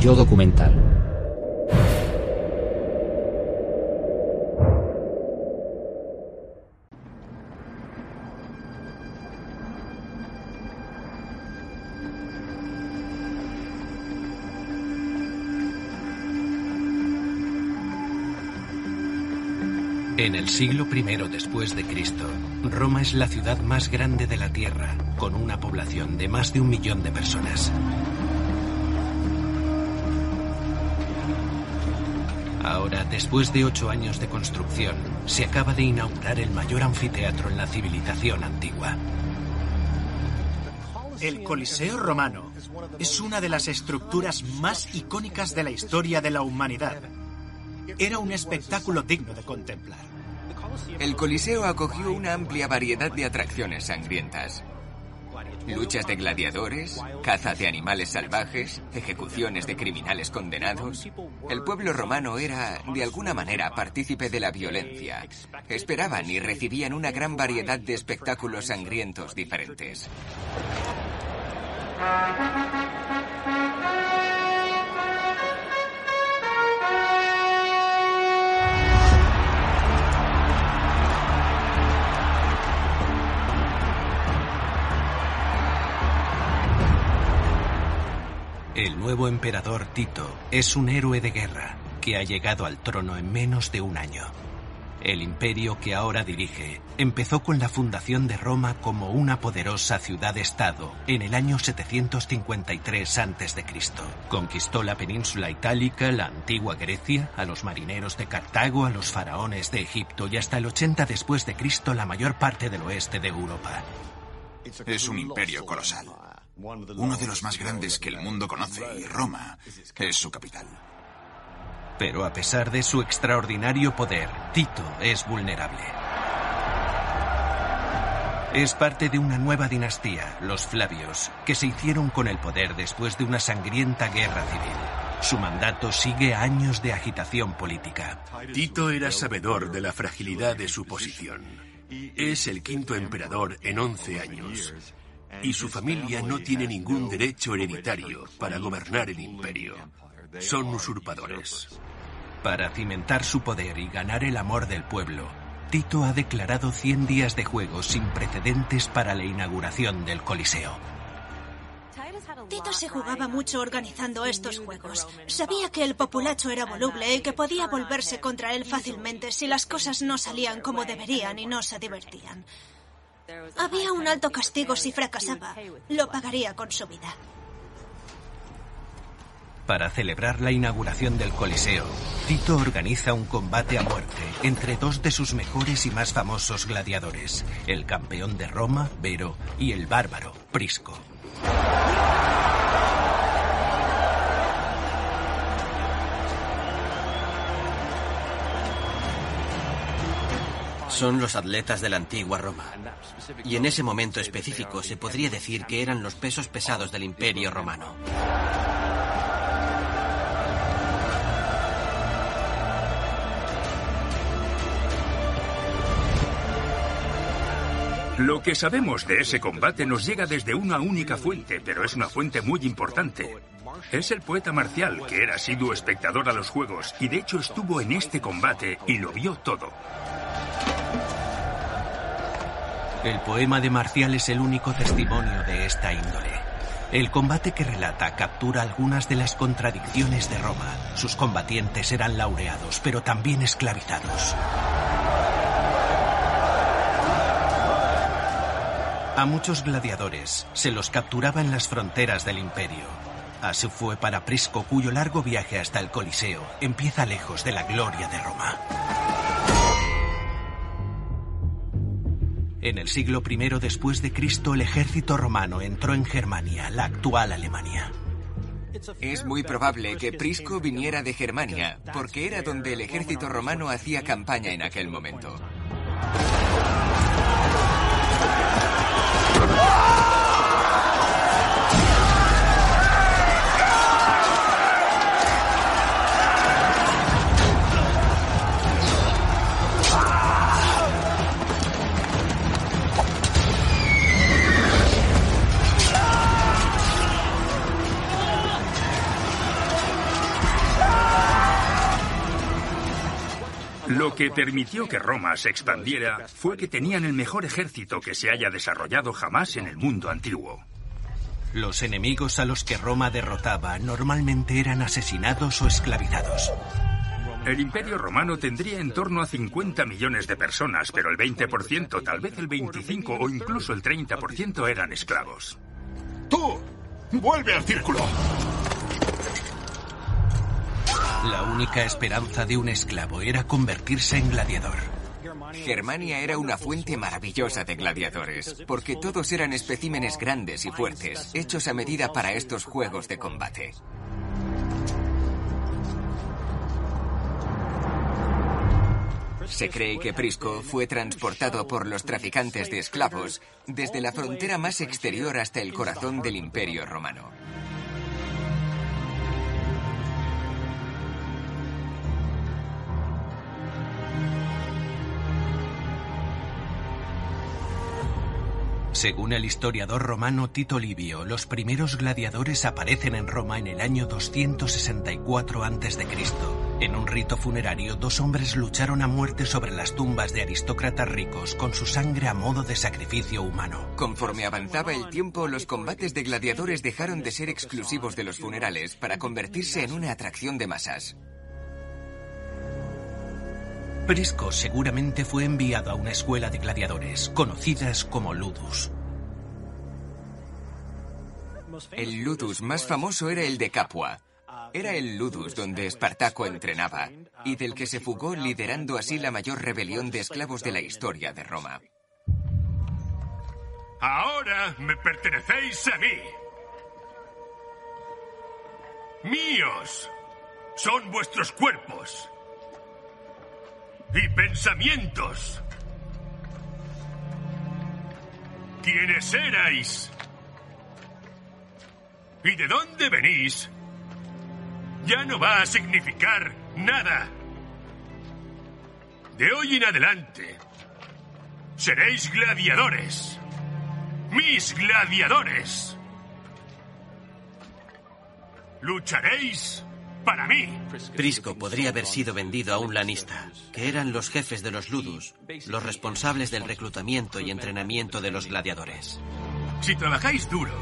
Yo documental. En el siglo I después de Cristo, Roma es la ciudad más grande de la Tierra, con una población de más de un millón de personas. Ahora, después de ocho años de construcción, se acaba de inaugurar el mayor anfiteatro en la civilización antigua. El Coliseo romano es una de las estructuras más icónicas de la historia de la humanidad. Era un espectáculo digno de contemplar. El Coliseo acogió una amplia variedad de atracciones sangrientas. Luchas de gladiadores, caza de animales salvajes, ejecuciones de criminales condenados. El pueblo romano era, de alguna manera, partícipe de la violencia. Esperaban y recibían una gran variedad de espectáculos sangrientos diferentes. El nuevo emperador Tito es un héroe de guerra que ha llegado al trono en menos de un año. El imperio que ahora dirige empezó con la fundación de Roma como una poderosa ciudad-estado en el año 753 a.C. Conquistó la península itálica, la antigua Grecia, a los marineros de Cartago, a los faraones de Egipto y hasta el 80 después de Cristo la mayor parte del oeste de Europa. Es un imperio colosal. Uno de los más grandes que el mundo conoce y Roma es su capital. Pero a pesar de su extraordinario poder, Tito es vulnerable. Es parte de una nueva dinastía, los Flavios, que se hicieron con el poder después de una sangrienta guerra civil. Su mandato sigue años de agitación política. Tito era sabedor de la fragilidad de su posición. Es el quinto emperador en 11 años y su familia no tiene ningún derecho hereditario para gobernar el imperio. Son usurpadores. Para cimentar su poder y ganar el amor del pueblo, Tito ha declarado 100 días de juegos sin precedentes para la inauguración del Coliseo. Tito se jugaba mucho organizando estos juegos. Sabía que el populacho era voluble y que podía volverse contra él fácilmente si las cosas no salían como deberían y no se divertían. Había un alto castigo si fracasaba. Lo pagaría con su vida. Para celebrar la inauguración del Coliseo, Tito organiza un combate a muerte entre dos de sus mejores y más famosos gladiadores, el campeón de Roma, Vero, y el bárbaro, Prisco. Son los atletas de la antigua Roma. Y en ese momento específico se podría decir que eran los pesos pesados del imperio romano. Lo que sabemos de ese combate nos llega desde una única fuente, pero es una fuente muy importante. Es el poeta marcial, que era asiduo espectador a los juegos, y de hecho estuvo en este combate y lo vio todo. El poema de Marcial es el único testimonio de esta índole. El combate que relata captura algunas de las contradicciones de Roma. Sus combatientes eran laureados, pero también esclavizados. A muchos gladiadores se los capturaba en las fronteras del imperio. Así fue para Prisco, cuyo largo viaje hasta el Coliseo empieza lejos de la gloria de Roma. En el siglo I después de Cristo, el ejército romano entró en Germania, la actual Alemania. Es muy probable que Prisco viniera de Germania, porque era donde el ejército romano hacía campaña en aquel momento. Que permitió que Roma se expandiera fue que tenían el mejor ejército que se haya desarrollado jamás en el mundo antiguo. Los enemigos a los que Roma derrotaba normalmente eran asesinados o esclavizados. El Imperio Romano tendría en torno a 50 millones de personas, pero el 20%, tal vez el 25 o incluso el 30% eran esclavos. ¡Tú! ¡Vuelve al círculo! La única esperanza de un esclavo era convertirse en gladiador. Germania era una fuente maravillosa de gladiadores, porque todos eran especímenes grandes y fuertes, hechos a medida para estos juegos de combate. Se cree que Prisco fue transportado por los traficantes de esclavos desde la frontera más exterior hasta el corazón del Imperio Romano. Según el historiador romano Tito Livio, los primeros gladiadores aparecen en Roma en el año 264 a.C. En un rito funerario, dos hombres lucharon a muerte sobre las tumbas de aristócratas ricos con su sangre a modo de sacrificio humano. Conforme avanzaba el tiempo, los combates de gladiadores dejaron de ser exclusivos de los funerales para convertirse en una atracción de masas. Prisco seguramente fue enviado a una escuela de gladiadores, conocidas como Ludus. El Ludus más famoso era el de Capua. Era el Ludus donde Espartaco entrenaba y del que se fugó liderando así la mayor rebelión de esclavos de la historia de Roma. Ahora me pertenecéis a mí. Míos. Son vuestros cuerpos y pensamientos. ¿Quiénes erais? ¿Y de dónde venís? Ya no va a significar nada. De hoy en adelante, seréis gladiadores. Mis gladiadores. Lucharéis para mí. Prisco podría haber sido vendido a un lanista, que eran los jefes de los ludus, los responsables del reclutamiento y entrenamiento de los gladiadores. Si trabajáis duro,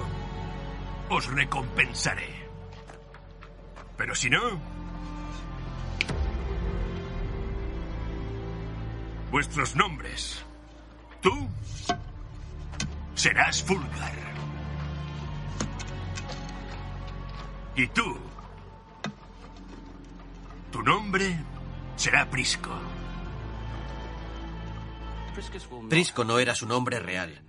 os recompensaré. Pero si no... Vuestros nombres. Tú serás Fulgar. Y tú tu nombre será Prisco. Prisco no era su nombre real.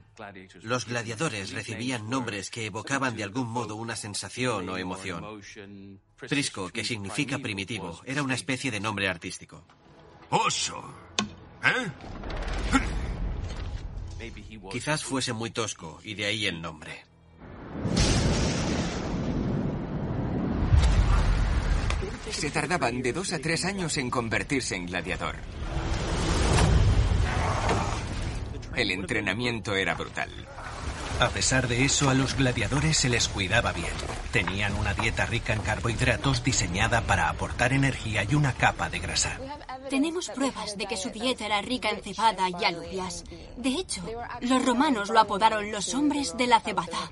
Los gladiadores recibían nombres que evocaban de algún modo una sensación o emoción. Prisco, que significa primitivo, era una especie de nombre artístico. Oso. ¿Eh? Quizás fuese muy tosco y de ahí el nombre. Se tardaban de dos a tres años en convertirse en gladiador. El entrenamiento era brutal. A pesar de eso, a los gladiadores se les cuidaba bien. Tenían una dieta rica en carbohidratos diseñada para aportar energía y una capa de grasa. Tenemos pruebas de que su dieta era rica en cebada y alubias. De hecho, los romanos lo apodaron los hombres de la cebada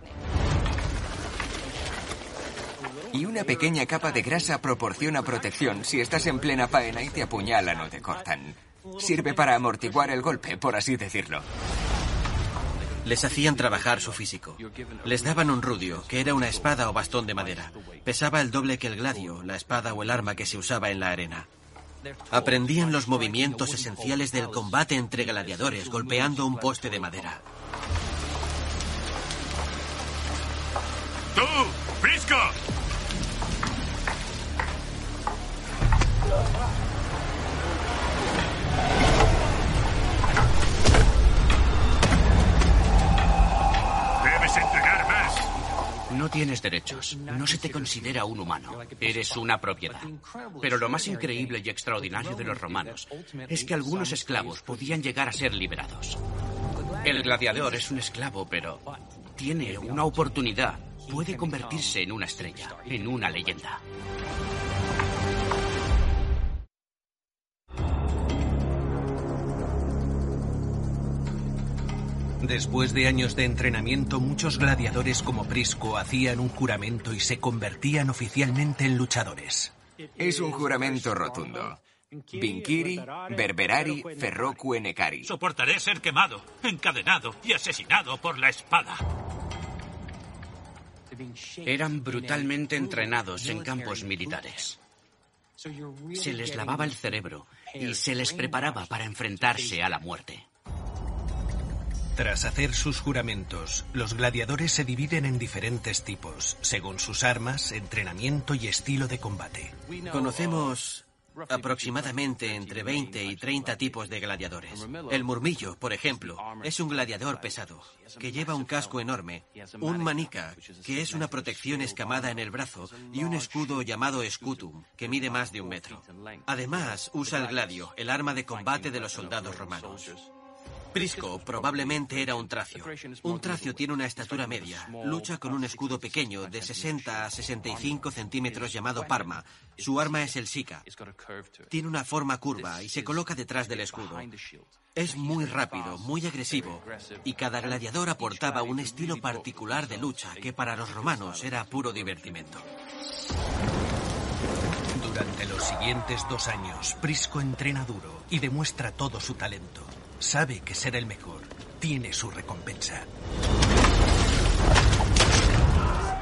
y una pequeña capa de grasa proporciona protección si estás en plena faena y te apuñalan o te cortan. Sirve para amortiguar el golpe, por así decirlo. Les hacían trabajar su físico. Les daban un rudio, que era una espada o bastón de madera. Pesaba el doble que el gladio, la espada o el arma que se usaba en la arena. Aprendían los movimientos esenciales del combate entre gladiadores golpeando un poste de madera. ¡Tú! ¡Frisco! Debes entrenar más. No tienes derechos. No se te considera un humano. Eres una propiedad. Pero lo más increíble y extraordinario de los romanos es que algunos esclavos podían llegar a ser liberados. El gladiador es un esclavo, pero tiene una oportunidad. Puede convertirse en una estrella, en una leyenda. Después de años de entrenamiento, muchos gladiadores como Prisco hacían un juramento y se convertían oficialmente en luchadores. Es un juramento rotundo. Vinkiri, Berberari, Ferroque Necari. Soportaré ser quemado, encadenado y asesinado por la espada. Eran brutalmente entrenados en campos militares. Se les lavaba el cerebro y se les preparaba para enfrentarse a la muerte. Tras hacer sus juramentos, los gladiadores se dividen en diferentes tipos, según sus armas, entrenamiento y estilo de combate. Conocemos aproximadamente entre 20 y 30 tipos de gladiadores. El murmillo, por ejemplo, es un gladiador pesado, que lleva un casco enorme, un manica, que es una protección escamada en el brazo, y un escudo llamado scutum, que mide más de un metro. Además, usa el gladio, el arma de combate de los soldados romanos. Prisco probablemente era un tracio. Un tracio tiene una estatura media. Lucha con un escudo pequeño de 60 a 65 centímetros llamado parma. Su arma es el sica. Tiene una forma curva y se coloca detrás del escudo. Es muy rápido, muy agresivo, y cada gladiador aportaba un estilo particular de lucha que para los romanos era puro divertimento. Durante los siguientes dos años, Prisco entrena duro y demuestra todo su talento. Sabe que ser el mejor tiene su recompensa.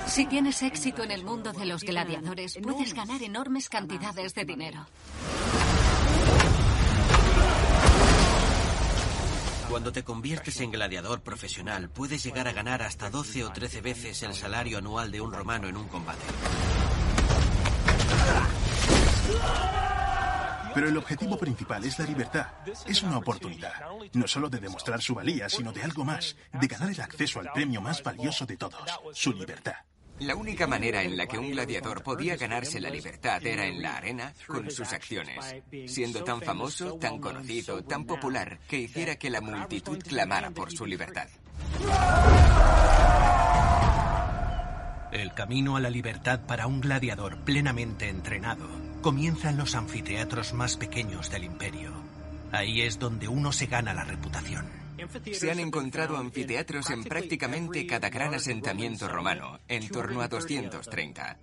Si tienes éxito en el mundo de los gladiadores, puedes ganar enormes cantidades de dinero. Cuando te conviertes en gladiador profesional, puedes llegar a ganar hasta 12 o 13 veces el salario anual de un romano en un combate. Pero el objetivo principal es la libertad. Es una oportunidad, no solo de demostrar su valía, sino de algo más, de ganar el acceso al premio más valioso de todos, su libertad. La única manera en la que un gladiador podía ganarse la libertad era en la arena con sus acciones, siendo tan famoso, tan conocido, tan popular, que hiciera que la multitud clamara por su libertad. El camino a la libertad para un gladiador plenamente entrenado comienza en los anfiteatros más pequeños del imperio. Ahí es donde uno se gana la reputación. Se han encontrado anfiteatros en prácticamente cada gran asentamiento romano, en torno a 230.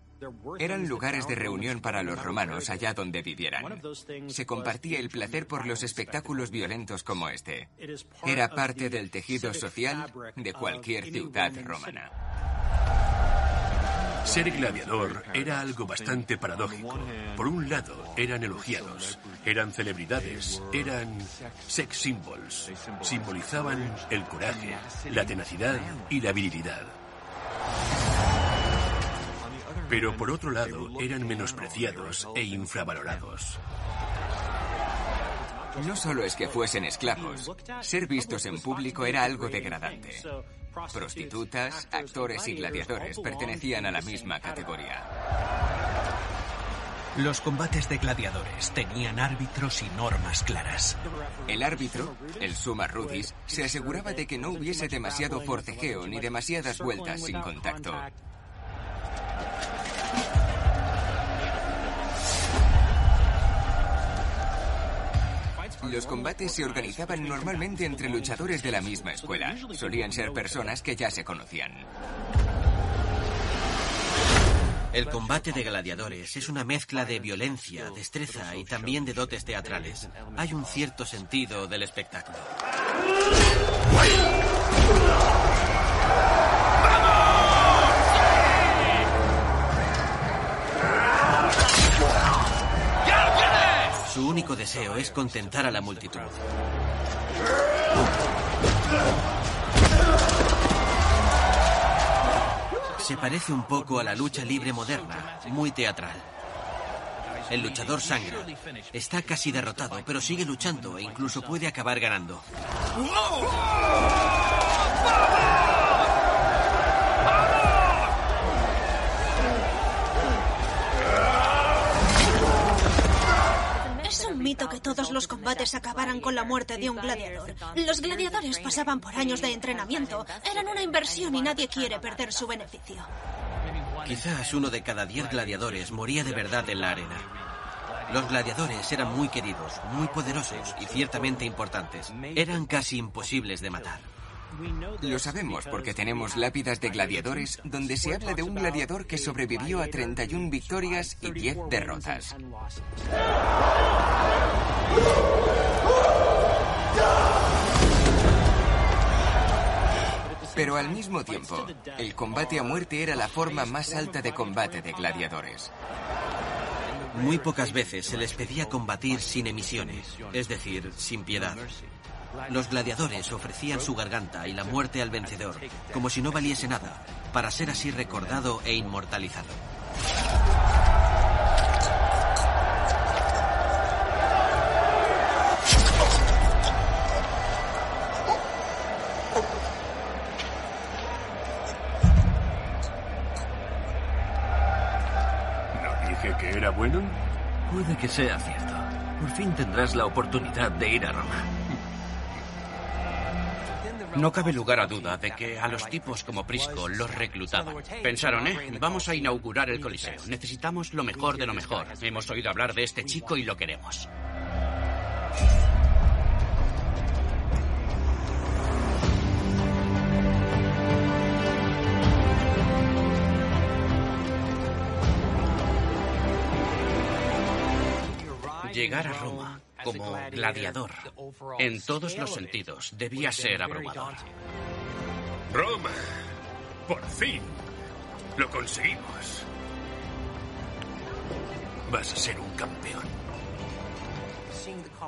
Eran lugares de reunión para los romanos allá donde vivieran. Se compartía el placer por los espectáculos violentos como este. Era parte del tejido social de cualquier ciudad romana. Ser gladiador era algo bastante paradójico. Por un lado, eran elogiados, eran celebridades, eran sex symbols. Simbolizaban el coraje, la tenacidad y la virilidad. Pero por otro lado, eran menospreciados e infravalorados. No solo es que fuesen esclavos, ser vistos en público era algo degradante. Prostitutas, actores y gladiadores pertenecían a la misma categoría. Los combates de gladiadores tenían árbitros y normas claras. El árbitro, el summa rudis, se aseguraba de que no hubiese demasiado forcejeo ni demasiadas vueltas sin contacto. Los combates se organizaban normalmente entre luchadores de la misma escuela. Solían ser personas que ya se conocían. El combate de gladiadores es una mezcla de violencia, destreza y también de dotes teatrales. Hay un cierto sentido del espectáculo. Su es contentar a la multitud. Se parece un poco a la lucha libre moderna, muy teatral. El luchador sangra. Está casi derrotado, pero sigue luchando e incluso puede acabar ganando. Es un mito que todos los combates acabaran con la muerte de un gladiador. Los gladiadores pasaban por años de entrenamiento. Eran una inversión y nadie quiere perder su beneficio. Quizás uno de cada diez gladiadores moría de verdad en la arena. Los gladiadores eran muy queridos, muy poderosos y ciertamente importantes. Eran casi imposibles de matar. Lo sabemos porque tenemos lápidas de gladiadores donde se habla de un gladiador que sobrevivió a 31 victorias y 10 derrotas. Pero al mismo tiempo, el combate a muerte era la forma más alta de combate de gladiadores. Muy pocas veces se les pedía combatir sin emisiones, es decir, sin piedad. Los gladiadores ofrecían su garganta y la muerte al vencedor, como si no valiese nada, para ser así recordado e inmortalizado. ¿No dije que era bueno? Puede que sea cierto. Por fin tendrás la oportunidad de ir a Roma. No cabe lugar a duda de que a los tipos como Prisco los reclutaban. Pensaron, ¿eh? Vamos a inaugurar el Coliseo. Necesitamos lo mejor de lo mejor. Hemos oído hablar de este chico y lo queremos. Llegar a Roma como gladiador, en todos los sentidos, debía ser abrumador. Roma. Por fin. Lo conseguimos. Vas a ser un campeón.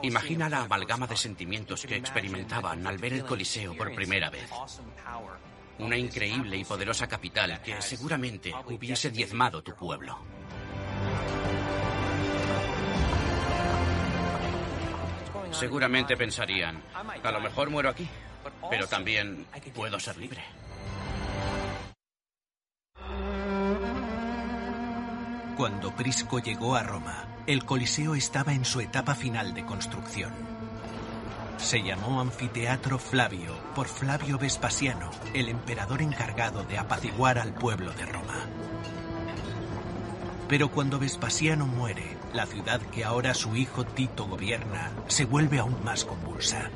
Imagina la amalgama de sentimientos que experimentaban al ver el Coliseo por primera vez. Una increíble y poderosa capital que seguramente hubiese diezmado tu pueblo. Seguramente pensarían, a lo mejor muero aquí, pero también puedo ser libre. Cuando Prisco llegó a Roma, el Coliseo estaba en su etapa final de construcción. Se llamó Anfiteatro Flavio por Flavio Vespasiano, el emperador encargado de apaciguar al pueblo de Roma. Pero cuando Vespasiano muere, la ciudad que ahora su hijo Tito gobierna se vuelve aún más convulsa.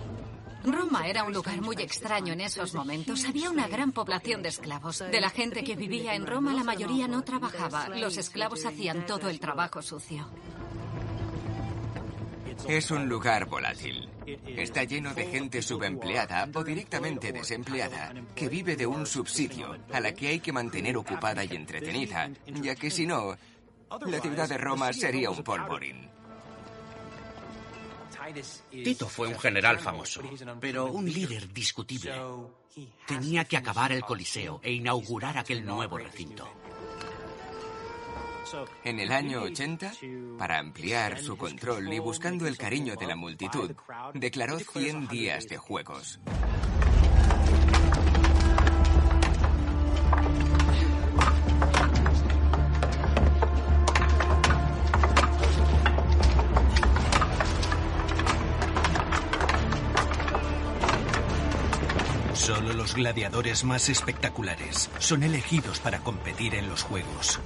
Roma era un lugar muy extraño en esos momentos. Había una gran población de esclavos. De la gente que vivía en Roma, la mayoría no trabajaba. Los esclavos hacían todo el trabajo sucio. Es un lugar volátil. Está lleno de gente subempleada o directamente desempleada que vive de un subsidio a la que hay que mantener ocupada y entretenida, ya que si no, la ciudad de Roma sería un polvorín. Tito fue un general famoso, pero un líder discutible. Tenía que acabar el Coliseo e inaugurar aquel nuevo recinto. En el año 80, para ampliar su control y buscando el cariño de la multitud, declaró 100 días de juegos. Gladiadores más espectaculares son elegidos para competir en los juegos.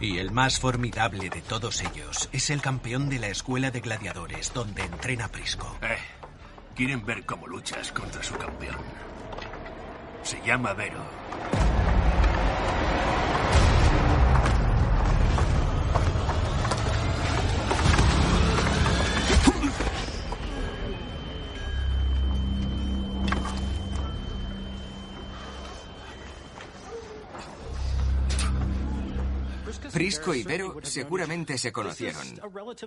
Y el más formidable de todos ellos es el campeón de la escuela de gladiadores donde entrena Prisco. Eh, quieren ver cómo luchas contra su campeón. Se llama Vero. Prisco y Vero seguramente se conocieron.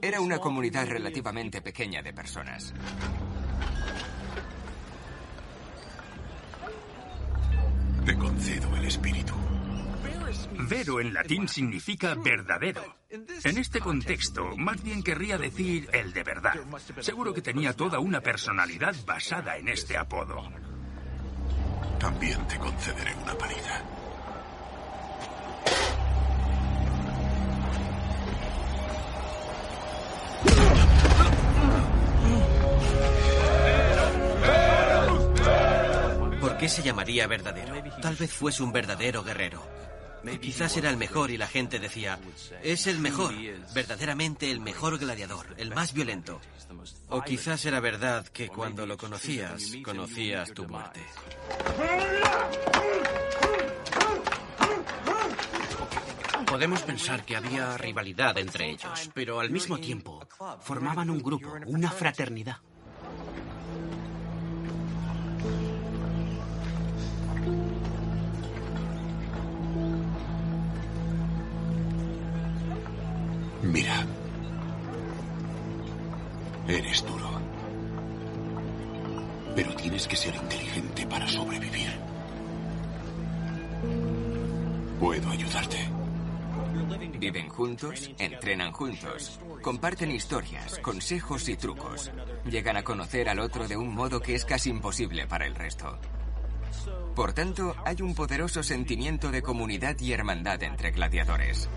Era una comunidad relativamente pequeña de personas. Te concedo el espíritu. Vero en latín significa verdadero. En este contexto, más bien querría decir el de verdad. Seguro que tenía toda una personalidad basada en este apodo. También te concederé una paliza. Qué se llamaría verdadero? Tal vez fuese un verdadero guerrero. Quizás era el mejor y la gente decía, es el mejor, verdaderamente el mejor gladiador, el más violento. O quizás era verdad que cuando lo conocías, conocías tu muerte. Podemos pensar que había rivalidad entre ellos, pero al mismo tiempo formaban un grupo, una fraternidad. Mira. Eres duro. Pero tienes que ser inteligente para sobrevivir. Puedo ayudarte. Viven juntos, entrenan juntos, comparten historias, consejos y trucos. Llegan a conocer al otro de un modo que es casi imposible para el resto. Por tanto, hay un poderoso sentimiento de comunidad y hermandad entre gladiadores.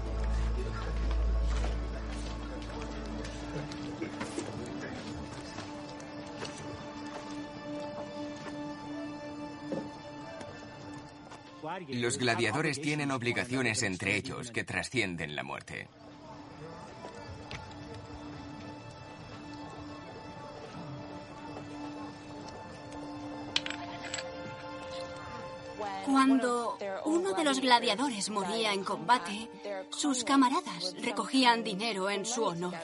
Los gladiadores tienen obligaciones entre ellos que trascienden la muerte. Cuando uno de los gladiadores moría en combate, sus camaradas recogían dinero en su honor.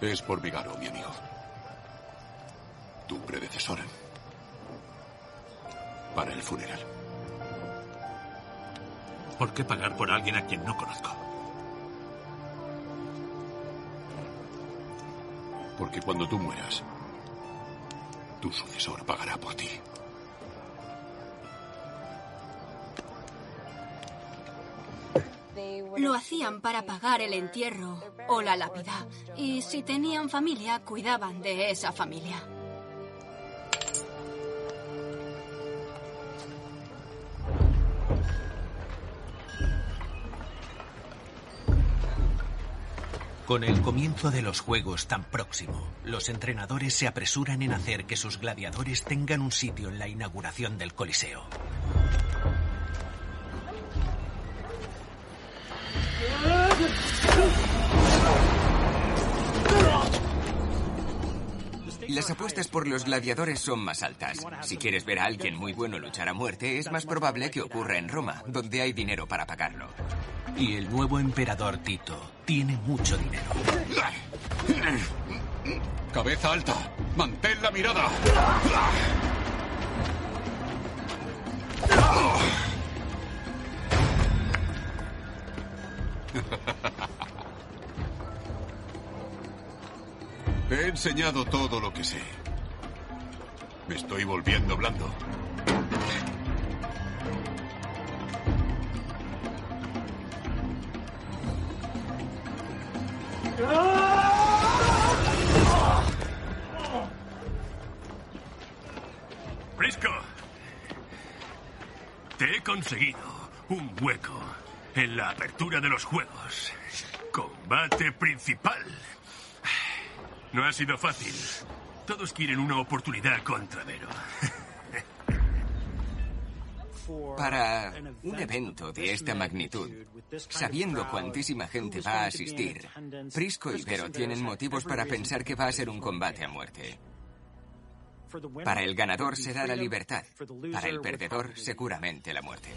Es por Vigaro, mi amigo. Tu predecesor. Para el funeral. ¿Por qué pagar por alguien a quien no conozco? Porque cuando tú mueras, tu sucesor pagará por ti. Lo hacían para pagar el entierro o la lápida. Y si tenían familia, cuidaban de esa familia. Con el comienzo de los Juegos tan próximo, los entrenadores se apresuran en hacer que sus gladiadores tengan un sitio en la inauguración del Coliseo. Las apuestas por los gladiadores son más altas. Si quieres ver a alguien muy bueno luchar a muerte, es más probable que ocurra en Roma, donde hay dinero para pagarlo. Y el nuevo emperador Tito tiene mucho dinero. Cabeza alta. Mantén la mirada. He enseñado todo lo que sé. Me estoy volviendo blando. Prisco. Te he conseguido un hueco en la apertura de los juegos. Combate principal. No ha sido fácil. Todos quieren una oportunidad contra Vero. Para un evento de esta magnitud, sabiendo cuantísima gente va a asistir, Prisco y Vero tienen motivos para pensar que va a ser un combate a muerte. Para el ganador será la libertad, para el perdedor seguramente la muerte.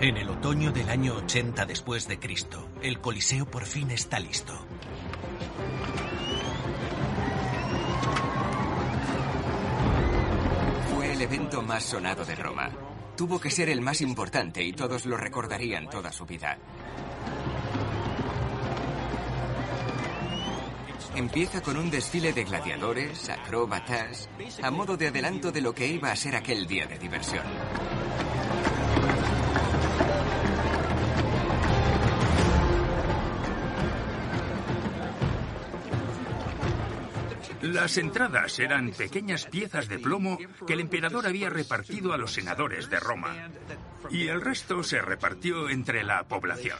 En el otoño del año 80 después de Cristo, el Coliseo por fin está listo. Fue el evento más sonado de Roma. Tuvo que ser el más importante y todos lo recordarían toda su vida. Empieza con un desfile de gladiadores, acróbatas, a modo de adelanto de lo que iba a ser aquel día de diversión. Las entradas eran pequeñas piezas de plomo que el emperador había repartido a los senadores de Roma. Y el resto se repartió entre la población.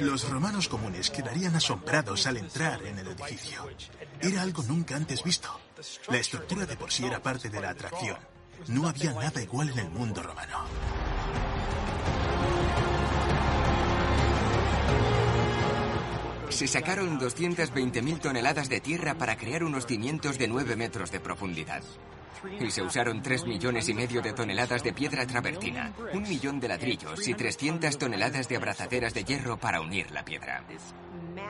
Los romanos comunes quedarían asombrados al entrar en el edificio. Era algo nunca antes visto. La estructura de por sí era parte de la atracción. No había nada igual en el mundo romano. Se sacaron 220.000 toneladas de tierra para crear unos cimientos de 9 metros de profundidad. Y se usaron 3 millones y medio de toneladas de piedra travertina, un millón de ladrillos y 300 toneladas de abrazaderas de hierro para unir la piedra.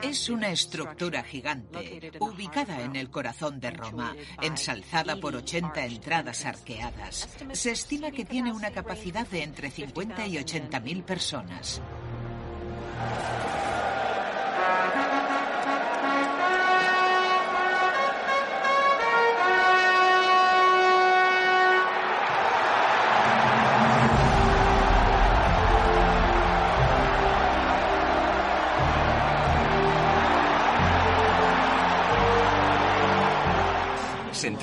Es una estructura gigante, ubicada en el corazón de Roma, ensalzada por 80 entradas arqueadas. Se estima que tiene una capacidad de entre 50 y 80 mil personas.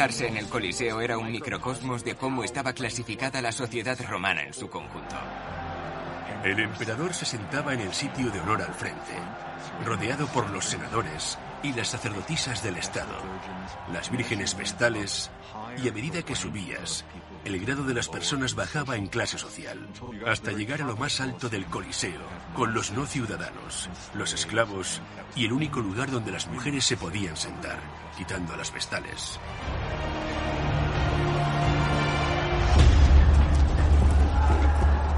Sentarse en el Coliseo era un microcosmos de cómo estaba clasificada la sociedad romana en su conjunto. El emperador se sentaba en el sitio de honor al frente, rodeado por los senadores y las sacerdotisas del Estado, las vírgenes vestales, y a medida que subías, el grado de las personas bajaba en clase social, hasta llegar a lo más alto del Coliseo, con los no ciudadanos, los esclavos y el único lugar donde las mujeres se podían sentar, quitando a las vestales.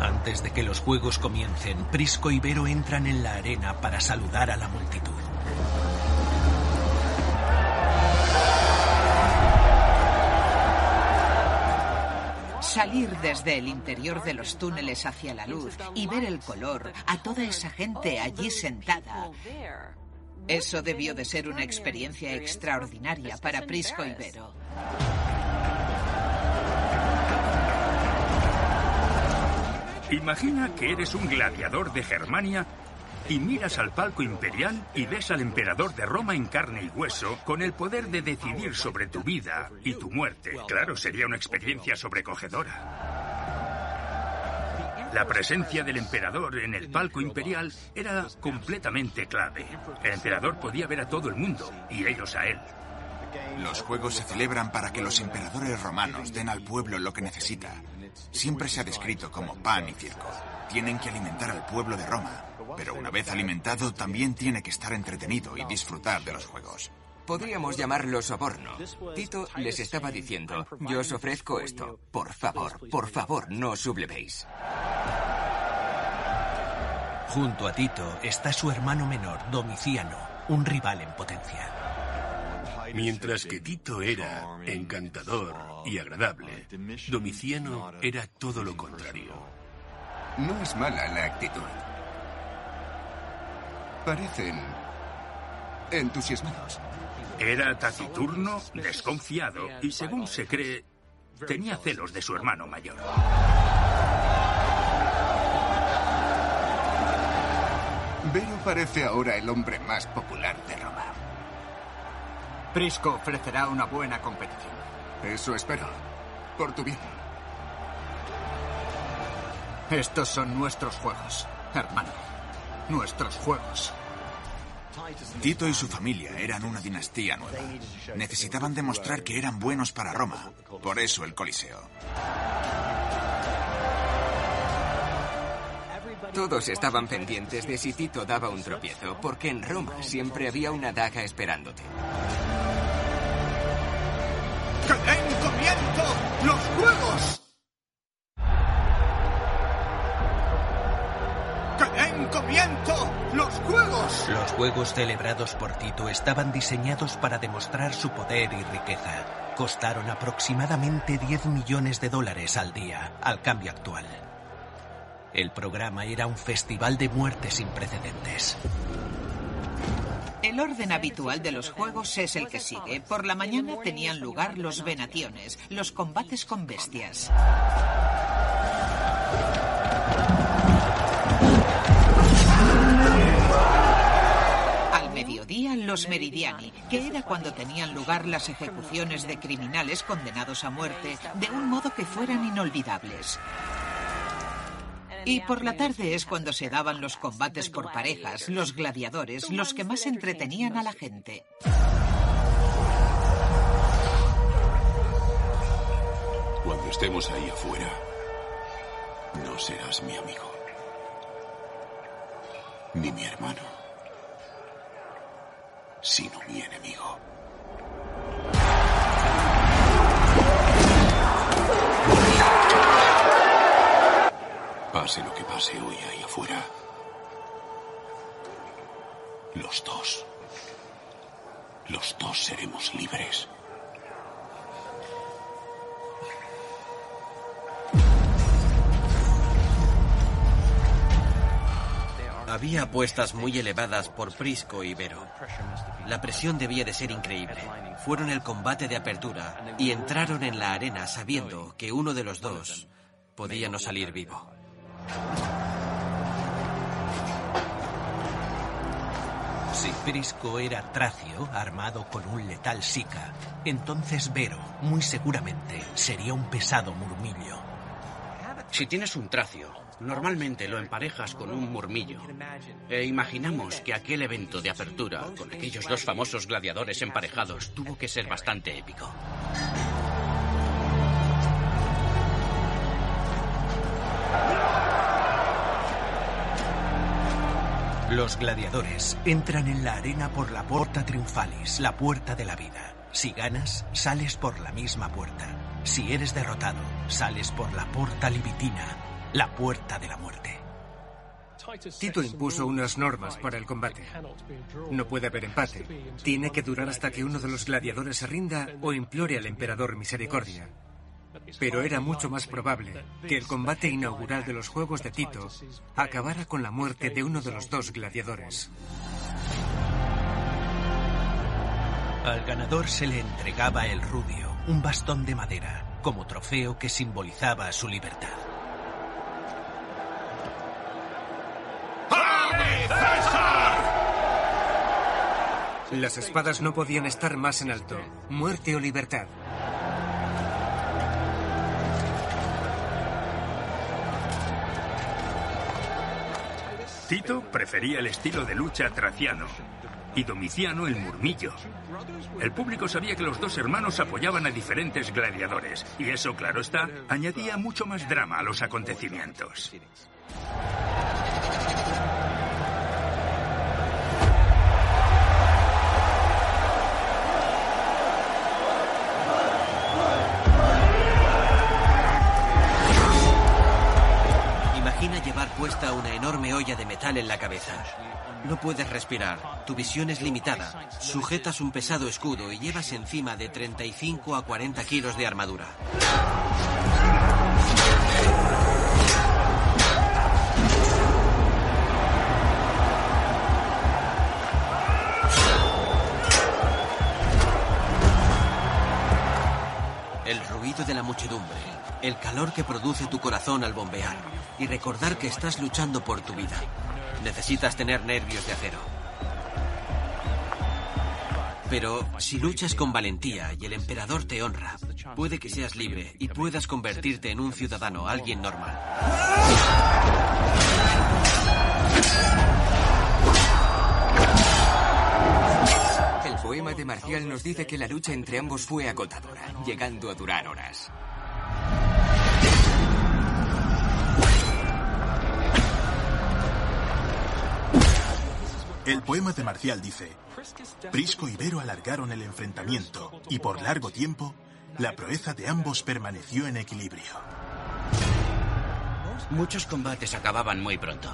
Antes de que los juegos comiencen, Prisco y Vero entran en la arena para saludar a la multitud. Salir desde el interior de los túneles hacia la luz y ver el color a toda esa gente allí sentada. Eso debió de ser una experiencia extraordinaria para Prisco y Vero. Imagina que eres un gladiador de Germania y miras al palco imperial y ves al emperador de Roma en carne y hueso con el poder de decidir sobre tu vida y tu muerte. Claro, sería una experiencia sobrecogedora. La presencia del emperador en el palco imperial era completamente clave. El emperador podía ver a todo el mundo y ellos a él. Los juegos se celebran para que los emperadores romanos den al pueblo lo que necesita. Siempre se ha descrito como pan y circo. Tienen que alimentar al pueblo de Roma, pero una vez alimentado también tiene que estar entretenido y disfrutar de los juegos. Podríamos llamarlo soborno. Tito les estaba diciendo, yo os ofrezco esto. Por favor, por favor, no os sublevéis. Junto a Tito está su hermano menor, Domiciano, un rival en potencia. Mientras que Tito era encantador y agradable, Domiciano era todo lo contrario. No es mala la actitud. Parecen entusiasmados. Era taciturno, desconfiado y, según se cree, tenía celos de su hermano mayor. Vero parece ahora el hombre más popular de Roma. Prisco ofrecerá una buena competición. Eso espero. Por tu bien. Estos son nuestros juegos, hermano. Nuestros juegos. Tito y su familia eran una dinastía nueva. Necesitaban demostrar que eran buenos para Roma. Por eso el Coliseo. Todos estaban pendientes de si Tito daba un tropiezo, porque en Roma siempre había una daga esperándote. ¡Que den comienzo los juegos! ¡Que den comienzo los juegos! Los juegos celebrados por Tito estaban diseñados para demostrar su poder y riqueza. Costaron aproximadamente 10 millones de dólares al día, al cambio actual. El programa era un festival de muerte sin precedentes. El orden habitual de los juegos es el que sigue. Por la mañana tenían lugar los venaciones, los combates con bestias. Los meridiani, que era cuando tenían lugar las ejecuciones de criminales condenados a muerte de un modo que fueran inolvidables. Y por la tarde es cuando se daban los combates por parejas, los gladiadores, los que más entretenían a la gente. Cuando estemos ahí afuera, no serás mi amigo. Ni mi hermano. Sino mi enemigo. Pase lo que pase hoy ahí afuera. Los dos. Los dos seremos libres. Había apuestas muy elevadas por Prisco y Vero. La presión debía de ser increíble. Fueron el combate de apertura y entraron en la arena sabiendo que uno de los dos podía no salir vivo. Si Prisco era tracio, armado con un letal Sika, entonces Vero, muy seguramente, sería un pesado murmillo. Si tienes un tracio, normalmente lo emparejas con un murmillo. E imaginamos que aquel evento de apertura, con aquellos dos famosos gladiadores emparejados, tuvo que ser bastante épico. Los gladiadores entran en la arena por la Porta Triunfalis, la puerta de la vida. Si ganas, sales por la misma puerta. Si eres derrotado, sales por la Porta Libitina, la puerta de la muerte. Tito impuso unas normas para el combate. No puede haber empate. Tiene que durar hasta que uno de los gladiadores se rinda o implore al emperador misericordia. Pero era mucho más probable que el combate inaugural de los Juegos de Tito acabara con la muerte de uno de los dos gladiadores. Al ganador se le entregaba el rudio, un bastón de madera, como trofeo que simbolizaba su libertad. Las espadas no podían estar más en alto. Muerte o libertad. Tito prefería el estilo de lucha traciano y Domiciano el murmillo. El público sabía que los dos hermanos apoyaban a diferentes gladiadores y eso, claro está, añadía mucho más drama a los acontecimientos. Una enorme olla de metal en la cabeza. No puedes respirar, tu visión es limitada, sujetas un pesado escudo y llevas encima de 35 a 40 kilos de armadura. El ruido de la muchedumbre, el calor que produce tu corazón al bombear y recordar que estás luchando por tu vida. Necesitas tener nervios de acero. Pero si luchas con valentía y el emperador te honra, puede que seas libre y puedas convertirte en un ciudadano, alguien normal. El poema de Marcial nos dice que la lucha entre ambos fue agotadora, llegando a durar horas. El poema de Marcial dice, Prisco y Vero alargaron el enfrentamiento y por largo tiempo la proeza de ambos permaneció en equilibrio. Muchos combates acababan muy pronto,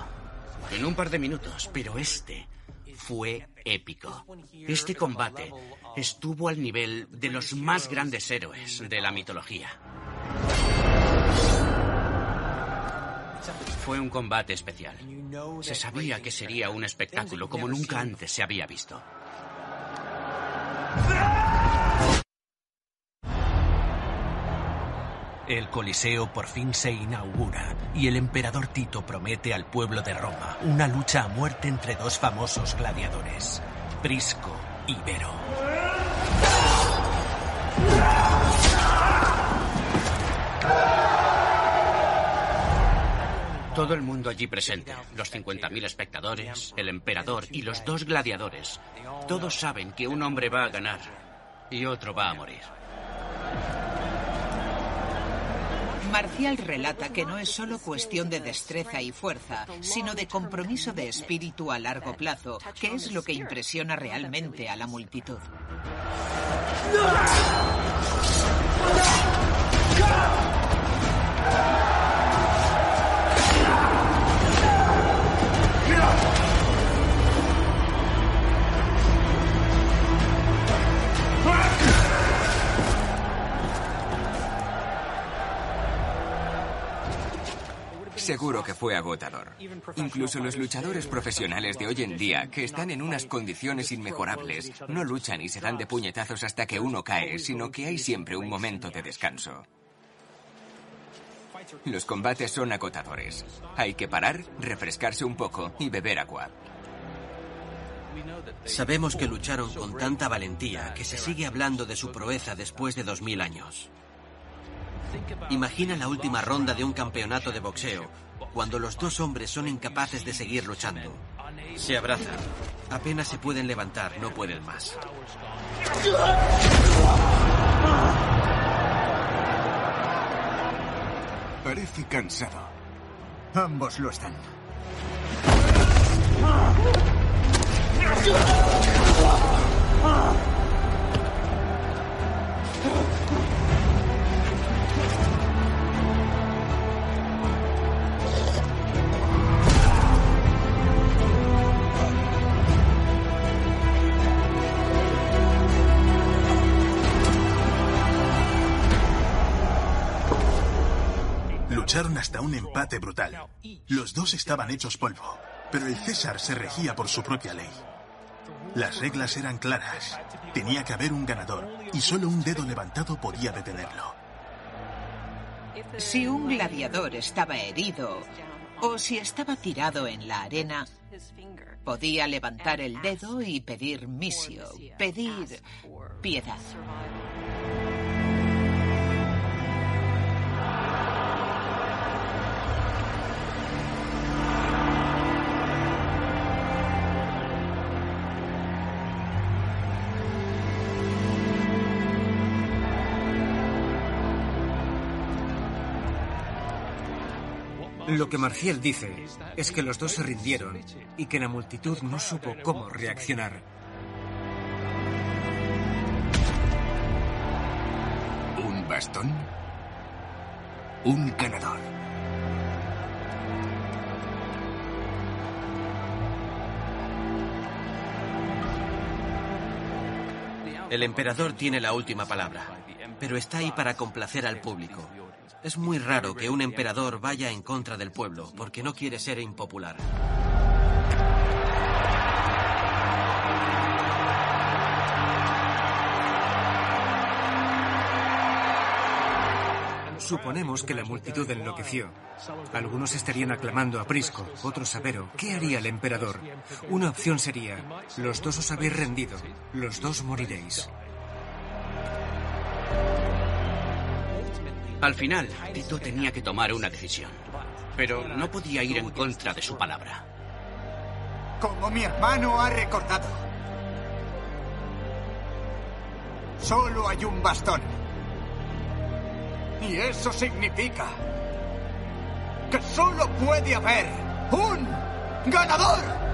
en un par de minutos, pero este fue épico. Este combate estuvo al nivel de los más grandes héroes de la mitología. Fue un combate especial. Se sabía que sería un espectáculo como nunca antes se había visto. El Coliseo por fin se inaugura y el emperador Tito promete al pueblo de Roma una lucha a muerte entre dos famosos gladiadores, Prisco y Vero. Todo el mundo allí presente, los 50.000 espectadores, el emperador y los dos gladiadores, todos saben que un hombre va a ganar y otro va a morir. Marcial relata que no es solo cuestión de destreza y fuerza, sino de compromiso de espíritu a largo plazo, que es lo que impresiona realmente a la multitud. Seguro que fue agotador. Incluso los luchadores profesionales de hoy en día, que están en unas condiciones inmejorables, no luchan y se dan de puñetazos hasta que uno cae, sino que hay siempre un momento de descanso. Los combates son agotadores. Hay que parar, refrescarse un poco y beber agua. Sabemos que lucharon con tanta valentía que se sigue hablando de su proeza después de dos mil años. Imagina la última ronda de un campeonato de boxeo, cuando los dos hombres son incapaces de seguir luchando. Se abrazan. Apenas se pueden levantar, no pueden más. Parece cansado. Ambos lo están. Lucharon hasta un empate brutal. Los dos estaban hechos polvo, pero el César se regía por su propia ley. Las reglas eran claras. Tenía que haber un ganador y solo un dedo levantado podía detenerlo. Si un gladiador estaba herido o si estaba tirado en la arena, podía levantar el dedo y pedir misio, pedir piedad. Lo que Marcial dice es que los dos se rindieron y que la multitud no supo cómo reaccionar. ¿Un bastón? Un ganador. El emperador tiene la última palabra, pero está ahí para complacer al público. Es muy raro que un emperador vaya en contra del pueblo porque no quiere ser impopular. Suponemos que la multitud enloqueció. Algunos estarían aclamando a Prisco, otros a Vero. ¿Qué haría el emperador? Una opción sería, los dos os habéis rendido, los dos moriréis. Al final, Tito tenía que tomar una decisión. Pero no podía ir en contra de su palabra. Como mi hermano ha recordado. Solo hay un bastón. Y eso significa que solo puede haber un ganador.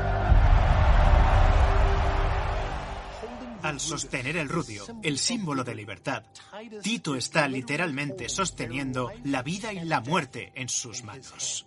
Al sostener el rudio, el símbolo de libertad, Tito está literalmente sosteniendo la vida y la muerte en sus manos.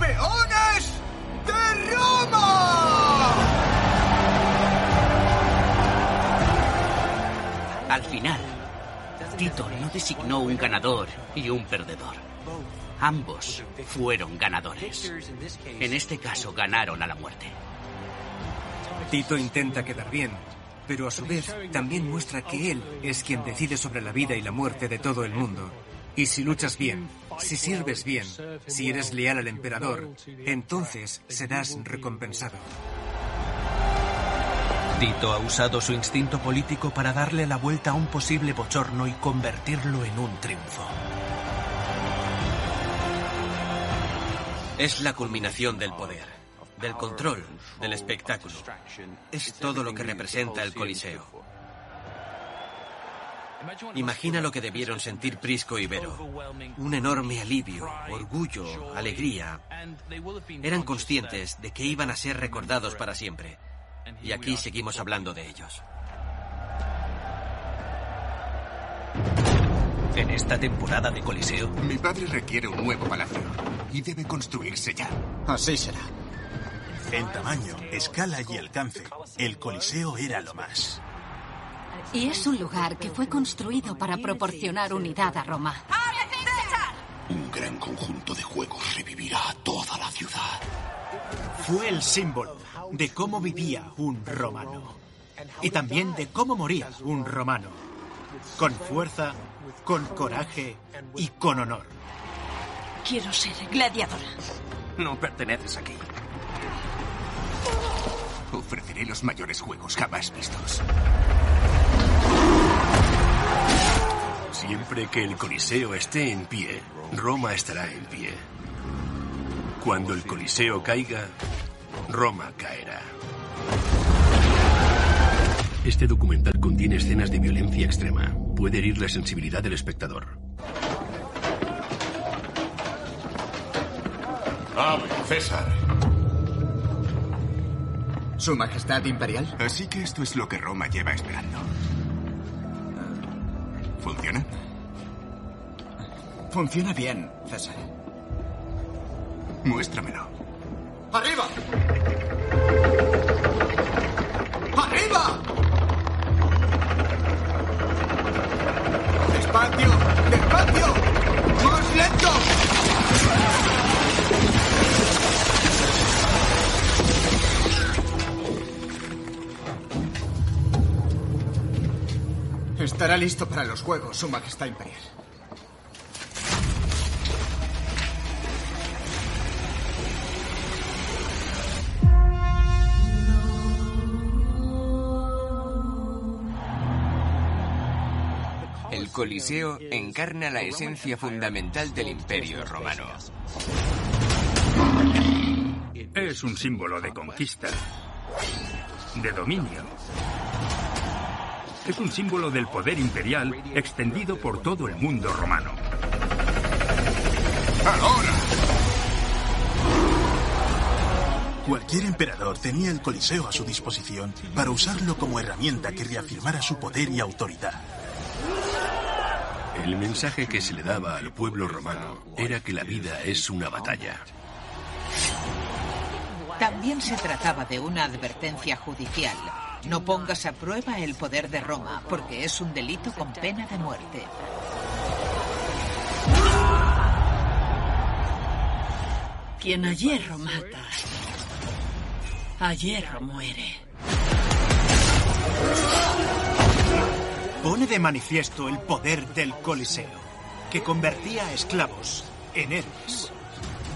¡Campeones de Roma! Al final, Tito no designó un ganador y un perdedor. Ambos fueron ganadores. En este caso, ganaron a la muerte. Tito intenta quedar bien, pero a su vez también muestra que él es quien decide sobre la vida y la muerte de todo el mundo. Y si luchas bien, si sirves bien, si eres leal al emperador, entonces serás recompensado. Tito ha usado su instinto político para darle la vuelta a un posible bochorno y convertirlo en un triunfo. Es la culminación del poder, del control, del espectáculo. Es todo lo que representa el Coliseo. Imagina lo que debieron sentir Prisco y Vero. Un enorme alivio, orgullo, alegría. Eran conscientes de que iban a ser recordados para siempre. Y aquí seguimos hablando de ellos. En esta temporada de Coliseo, Mi padre requiere un nuevo palacio y debe construirse ya. Así será. En tamaño, escala y alcance, el Coliseo era lo más. Y es un lugar que fue construido para proporcionar unidad a Roma. Un gran conjunto de juegos revivirá a toda la ciudad. Fue el símbolo de cómo vivía un romano. Y también de cómo moría un romano. Con fuerza, con coraje y con honor. Quiero ser gladiadora. No perteneces aquí. Ofreceré los mayores juegos jamás vistos. Siempre que el Coliseo esté en pie, Roma estará en pie. Cuando el Coliseo caiga, Roma caerá. Este documental contiene escenas de violencia extrema. Puede herir la sensibilidad del espectador. ¡Ave, César! ¿Su Majestad Imperial? Así que esto es lo que Roma lleva esperando. ¿Funciona? Funciona bien, César. Muéstramelo. ¡Arriba! Listo para los juegos, Su Majestad Imperial. El Coliseo encarna la esencia fundamental del Imperio Romano. Es un símbolo de conquista, de dominio. Es un símbolo del poder imperial extendido por todo el mundo romano. ¡Ahora! Cualquier emperador tenía el Coliseo a su disposición para usarlo como herramienta que reafirmara su poder y autoridad. El mensaje que se le daba al pueblo romano era que la vida es una batalla. También se trataba de una advertencia judicial. No pongas a prueba el poder de Roma, porque es un delito con pena de muerte. Quien a hierro mata, a hierro muere. Pone de manifiesto el poder del Coliseo, que convertía a esclavos en héroes,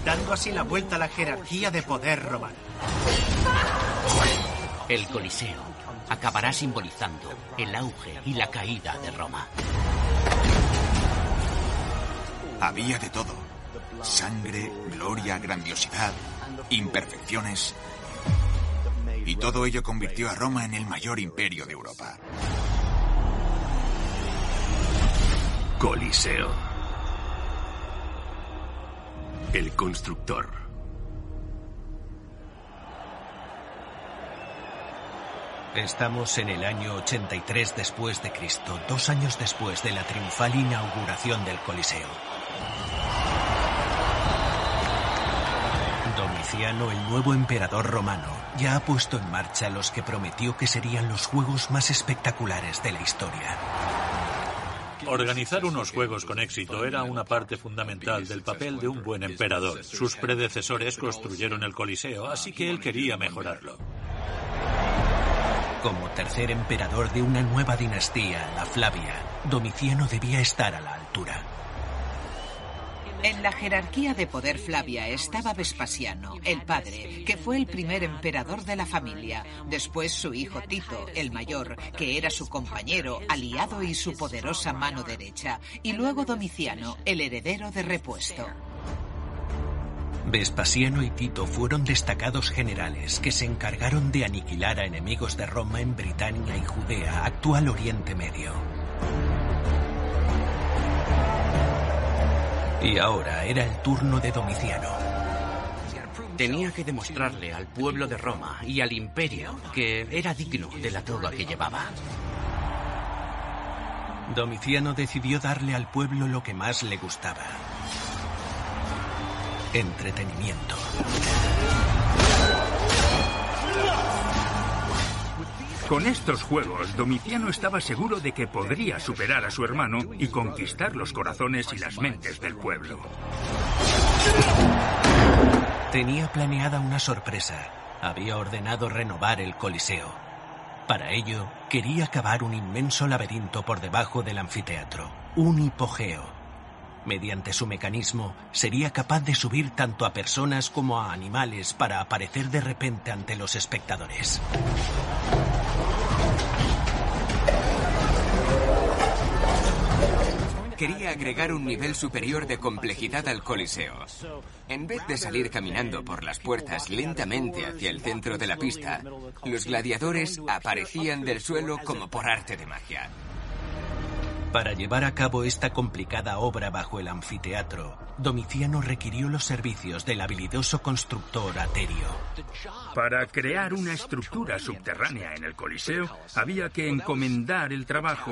dando así la vuelta a la jerarquía de poder romano. El Coliseo acabará simbolizando el auge y la caída de Roma. Había de todo. Sangre, gloria, grandiosidad, imperfecciones. Y todo ello convirtió a Roma en el mayor imperio de Europa. Coliseo. El constructor. Estamos en el año 83 después de Cristo, dos años después de la triunfal inauguración del Coliseo. Domiciano, el nuevo emperador romano, ya ha puesto en marcha los que prometió que serían los juegos más espectaculares de la historia. Organizar unos juegos con éxito era una parte fundamental del papel de un buen emperador. Sus predecesores construyeron el Coliseo, así que él quería mejorarlo. Como tercer emperador de una nueva dinastía, la Flavia, Domiciano debía estar a la altura. En la jerarquía de poder Flavia estaba Vespasiano, el padre, que fue el primer emperador de la familia, después su hijo Tito, el mayor, que era su compañero, aliado y su poderosa mano derecha, y luego Domiciano, el heredero de repuesto. Vespasiano y Tito fueron destacados generales que se encargaron de aniquilar a enemigos de Roma en Britania y Judea, actual Oriente Medio. Y ahora era el turno de Domiciano. Tenía que demostrarle al pueblo de Roma y al imperio que era digno de la toga que llevaba. Domiciano decidió darle al pueblo lo que más le gustaba. Entretenimiento. Con estos juegos, Domiciano estaba seguro de que podría superar a su hermano y conquistar los corazones y las mentes del pueblo. Tenía planeada una sorpresa. Había ordenado renovar el Coliseo. Para ello, quería cavar un inmenso laberinto por debajo del anfiteatro, un hipogeo. Mediante su mecanismo, sería capaz de subir tanto a personas como a animales para aparecer de repente ante los espectadores. Quería agregar un nivel superior de complejidad al Coliseo. En vez de salir caminando por las puertas lentamente hacia el centro de la pista, los gladiadores aparecían del suelo como por arte de magia. Para llevar a cabo esta complicada obra bajo el anfiteatro, Domiciano requirió los servicios del habilidoso constructor Aterio. Para crear una estructura subterránea en el Coliseo, había que encomendar el trabajo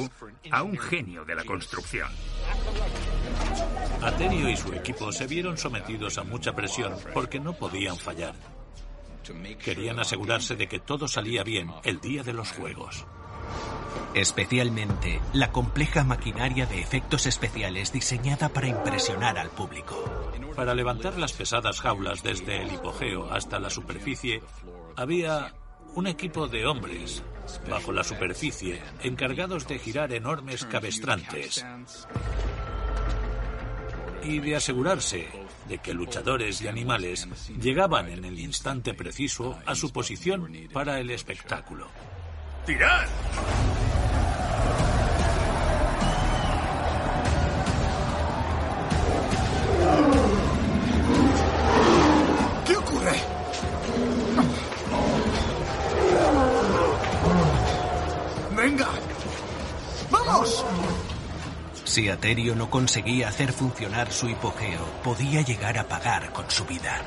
a un genio de la construcción. Aterio y su equipo se vieron sometidos a mucha presión porque no podían fallar. Querían asegurarse de que todo salía bien el día de los Juegos. Especialmente la compleja maquinaria de efectos especiales diseñada para impresionar al público. Para levantar las pesadas jaulas desde el hipogeo hasta la superficie, había un equipo de hombres bajo la superficie encargados de girar enormes cabestrantes y de asegurarse de que luchadores y animales llegaban en el instante preciso a su posición para el espectáculo. ¡Tirad! ¿Qué ocurre? ¡Venga! ¡Vamos! Si Aterio no conseguía hacer funcionar su hipogeo, podía llegar a pagar con su vida.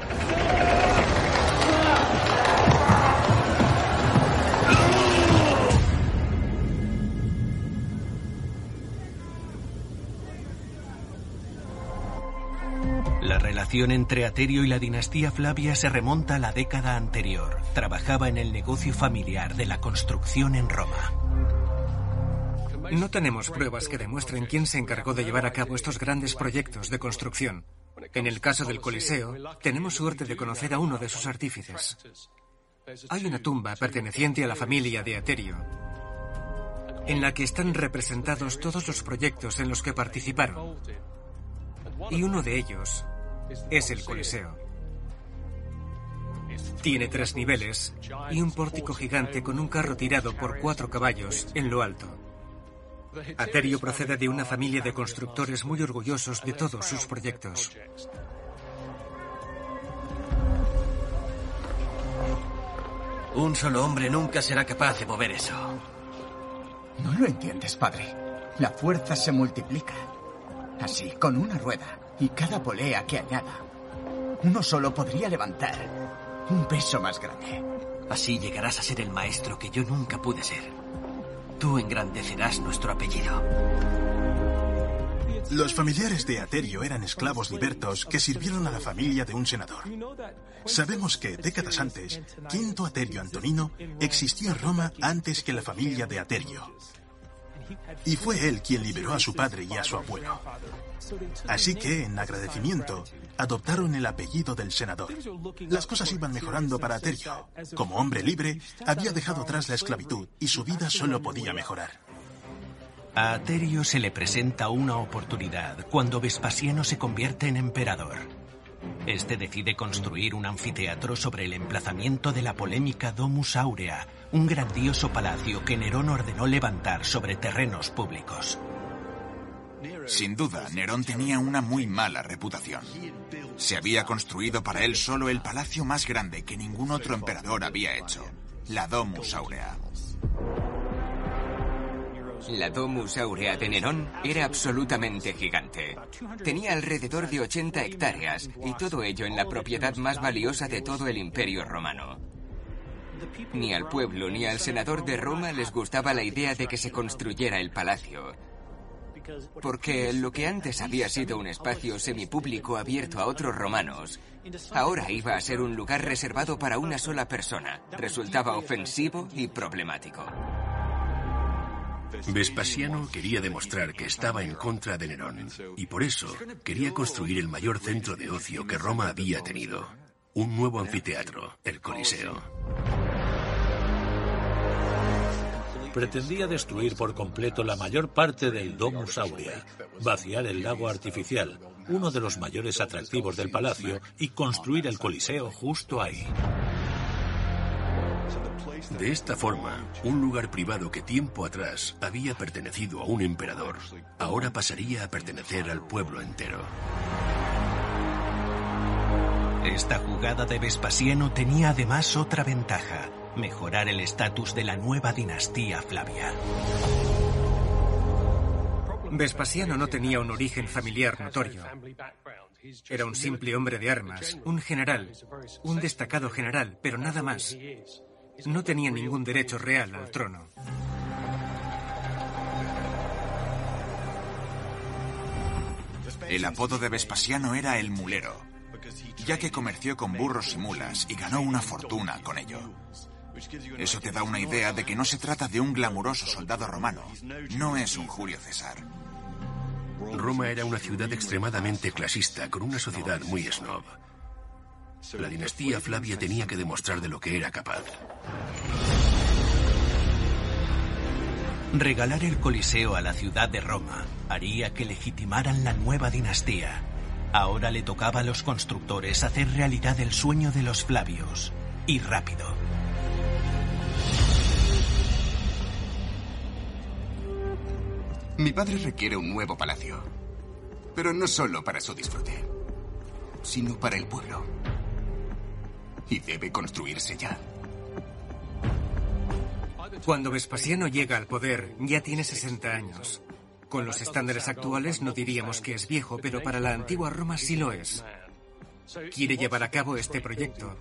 Relación entre Aterio y la dinastía Flavia se remonta a la década anterior. Trabajaba en el negocio familiar de la construcción en Roma. No tenemos pruebas que demuestren quién se encargó de llevar a cabo estos grandes proyectos de construcción. En el caso del Coliseo, tenemos suerte de conocer a uno de sus artífices. Hay una tumba perteneciente a la familia de Aterio, en la que están representados todos los proyectos en los que participaron. Y uno de ellos es el Coliseo. Tiene tres niveles y un pórtico gigante con un carro tirado por cuatro caballos en lo alto. Aterio procede de una familia de constructores muy orgullosos de todos sus proyectos. Un solo hombre nunca será capaz de mover eso. No lo entiendes, padre. La fuerza se multiplica. Así, con una rueda y cada polea que añada, uno solo podría levantar un peso más grande. Así llegarás a ser el maestro que yo nunca pude ser. Tú engrandecerás nuestro apellido. Los familiares de Aterio eran esclavos libertos que sirvieron a la familia de un senador. Sabemos que décadas antes, Quinto Aterio Antonino existió en Roma antes que la familia de Aterio. Y fue él quien liberó a su padre y a su abuelo. Así que, en agradecimiento, adoptaron el apellido del senador. Las cosas iban mejorando para Aterio. Como hombre libre, había dejado atrás la esclavitud y su vida solo podía mejorar. A Aterio se le presenta una oportunidad cuando Vespasiano se convierte en emperador. Este decide construir un anfiteatro sobre el emplazamiento de la polémica Domus Aurea, un grandioso palacio que Nerón ordenó levantar sobre terrenos públicos. Sin duda, Nerón tenía una muy mala reputación. Se había construido para él solo el palacio más grande que ningún otro emperador había hecho, la Domus Aurea. La Domus Aurea de Nerón era absolutamente gigante. Tenía alrededor de 80 hectáreas y todo ello en la propiedad más valiosa de todo el imperio romano. Ni al pueblo ni al senador de Roma les gustaba la idea de que se construyera el palacio, porque lo que antes había sido un espacio semipúblico abierto a otros romanos, ahora iba a ser un lugar reservado para una sola persona. Resultaba ofensivo y problemático. Vespasiano quería demostrar que estaba en contra de Nerón y por eso quería construir el mayor centro de ocio que Roma había tenido, un nuevo anfiteatro, el Coliseo. Pretendía destruir por completo la mayor parte del Domus Aurea, vaciar el lago artificial, uno de los mayores atractivos del palacio, y construir el Coliseo justo ahí. De esta forma, un lugar privado que tiempo atrás había pertenecido a un emperador, ahora pasaría a pertenecer al pueblo entero. Esta jugada de Vespasiano tenía además otra ventaja, mejorar el estatus de la nueva dinastía Flavia. Vespasiano no tenía un origen familiar notorio. Era un simple hombre de armas, un general, un destacado general, pero nada más. No tenía ningún derecho real al trono. El apodo de Vespasiano era el mulero, ya que comerció con burros y mulas y ganó una fortuna con ello. Eso te da una idea de que no se trata de un glamuroso soldado romano, no es un Julio César. Roma era una ciudad extremadamente clasista, con una sociedad muy snob. La dinastía Flavia tenía que demostrar de lo que era capaz. Regalar el Coliseo a la ciudad de Roma haría que legitimaran la nueva dinastía. Ahora le tocaba a los constructores hacer realidad el sueño de los Flavios. Y rápido. Mi padre requiere un nuevo palacio. Pero no solo para su disfrute, sino para el pueblo. Y debe construirse ya. Cuando Vespasiano llega al poder, ya tiene 60 años. Con los estándares actuales no diríamos que es viejo, pero para la antigua Roma sí lo es. Quiere llevar a cabo este proyecto,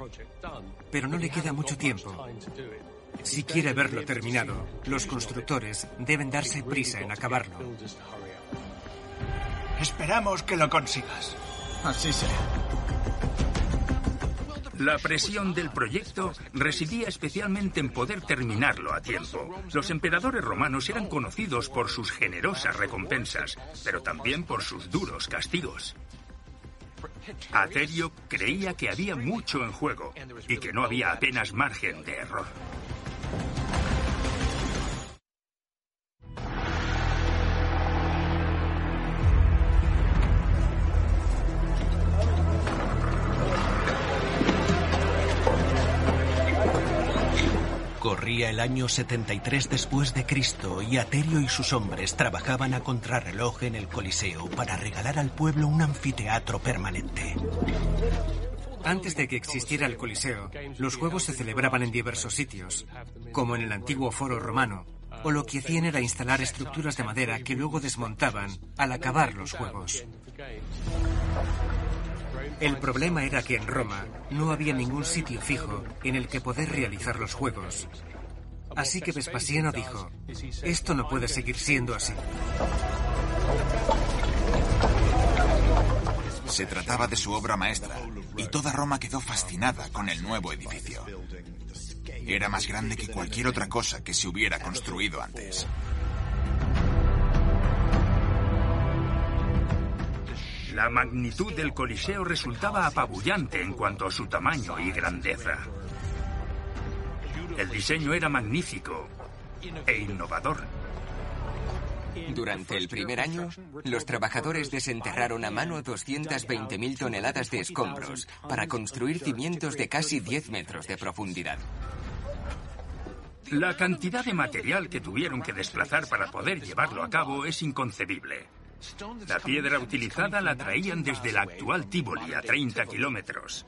pero no le queda mucho tiempo. Si quiere verlo terminado, los constructores deben darse prisa en acabarlo. Esperamos que lo consigas. Así será. La presión del proyecto residía especialmente en poder terminarlo a tiempo. Los emperadores romanos eran conocidos por sus generosas recompensas, pero también por sus duros castigos. Aterio creía que había mucho en juego y que no había apenas margen de error. Corría el año 73 después de Cristo y Aterio y sus hombres trabajaban a contrarreloj en el Coliseo para regalar al pueblo un anfiteatro permanente. Antes de que existiera el Coliseo, los juegos se celebraban en diversos sitios, como en el antiguo foro romano, o lo que hacían era instalar estructuras de madera que luego desmontaban al acabar los juegos. El problema era que en Roma no había ningún sitio fijo en el que poder realizar los juegos. Así que Vespasiano dijo, esto no puede seguir siendo así. Se trataba de su obra maestra, y toda Roma quedó fascinada con el nuevo edificio. Era más grande que cualquier otra cosa que se hubiera construido antes. La magnitud del Coliseo resultaba apabullante en cuanto a su tamaño y grandeza. El diseño era magnífico e innovador. Durante el primer año, los trabajadores desenterraron a mano 220.000 toneladas de escombros para construir cimientos de casi 10 metros de profundidad. La cantidad de material que tuvieron que desplazar para poder llevarlo a cabo es inconcebible. La piedra utilizada la traían desde la actual Tívoli a 30 kilómetros.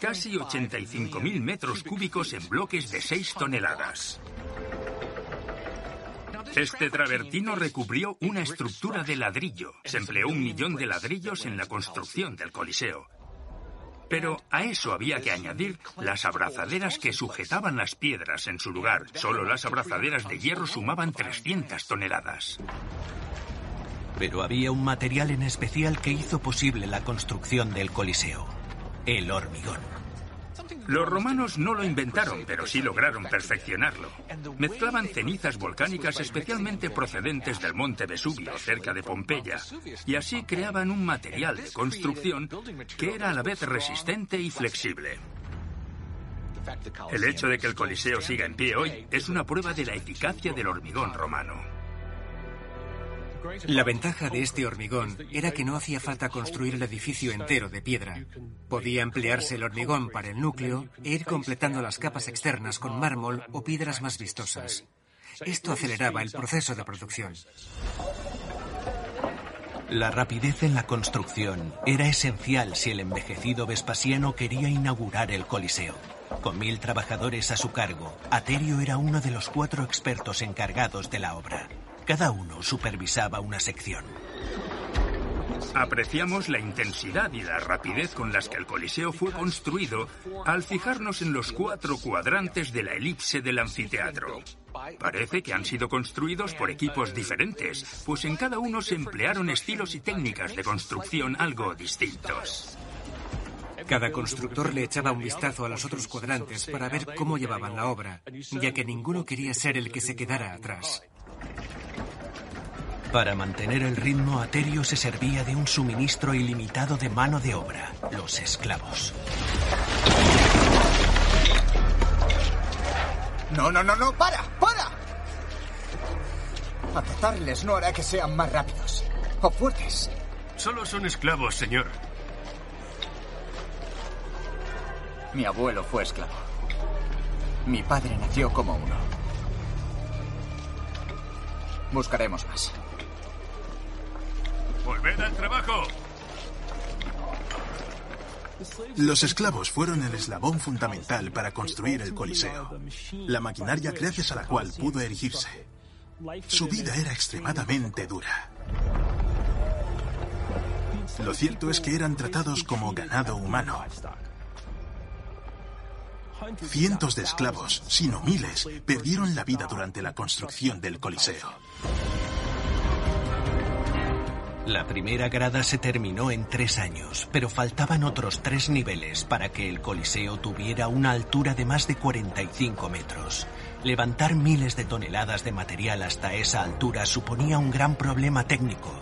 Casi 85.000 metros cúbicos en bloques de 6 toneladas. Este travertino recubrió una estructura de ladrillo. Se empleó un millón de ladrillos en la construcción del Coliseo. Pero a eso había que añadir las abrazaderas que sujetaban las piedras en su lugar. Solo las abrazaderas de hierro sumaban 300 toneladas. Pero había un material en especial que hizo posible la construcción del Coliseo. El hormigón. Los romanos no lo inventaron, pero sí lograron perfeccionarlo. Mezclaban cenizas volcánicas especialmente procedentes del monte Vesubio, cerca de Pompeya, y así creaban un material de construcción que era a la vez resistente y flexible. El hecho de que el Coliseo siga en pie hoy es una prueba de la eficacia del hormigón romano. La ventaja de este hormigón era que no hacía falta construir el edificio entero de piedra. Podía emplearse el hormigón para el núcleo e ir completando las capas externas con mármol o piedras más vistosas. Esto aceleraba el proceso de producción. La rapidez en la construcción era esencial si el envejecido Vespasiano quería inaugurar el Coliseo. Con mil trabajadores a su cargo, Aterio era uno de los cuatro expertos encargados de la obra. Cada uno supervisaba una sección. Apreciamos la intensidad y la rapidez con las que el Coliseo fue construido al fijarnos en los cuatro cuadrantes de la elipse del anfiteatro. Parece que han sido construidos por equipos diferentes, pues en cada uno se emplearon estilos y técnicas de construcción algo distintos. Cada constructor le echaba un vistazo a los otros cuadrantes para ver cómo llevaban la obra, ya que ninguno quería ser el que se quedara atrás. Para mantener el ritmo, Aterio se servía de un suministro ilimitado de mano de obra, los esclavos. No, no, no, no, para, para. Azotarles no hará que sean más rápidos o fuertes. Solo son esclavos, señor. Mi abuelo fue esclavo. Mi padre nació como uno. Buscaremos más. ¡Volved al trabajo! Los esclavos fueron el eslabón fundamental para construir el Coliseo, la maquinaria gracias a la cual pudo erigirse. Su vida era extremadamente dura. Lo cierto es que eran tratados como ganado humano. Cientos de esclavos, si no miles, perdieron la vida durante la construcción del Coliseo. La primera grada se terminó en tres años, pero faltaban otros tres niveles para que el Coliseo tuviera una altura de más de 45 metros. Levantar miles de toneladas de material hasta esa altura suponía un gran problema técnico,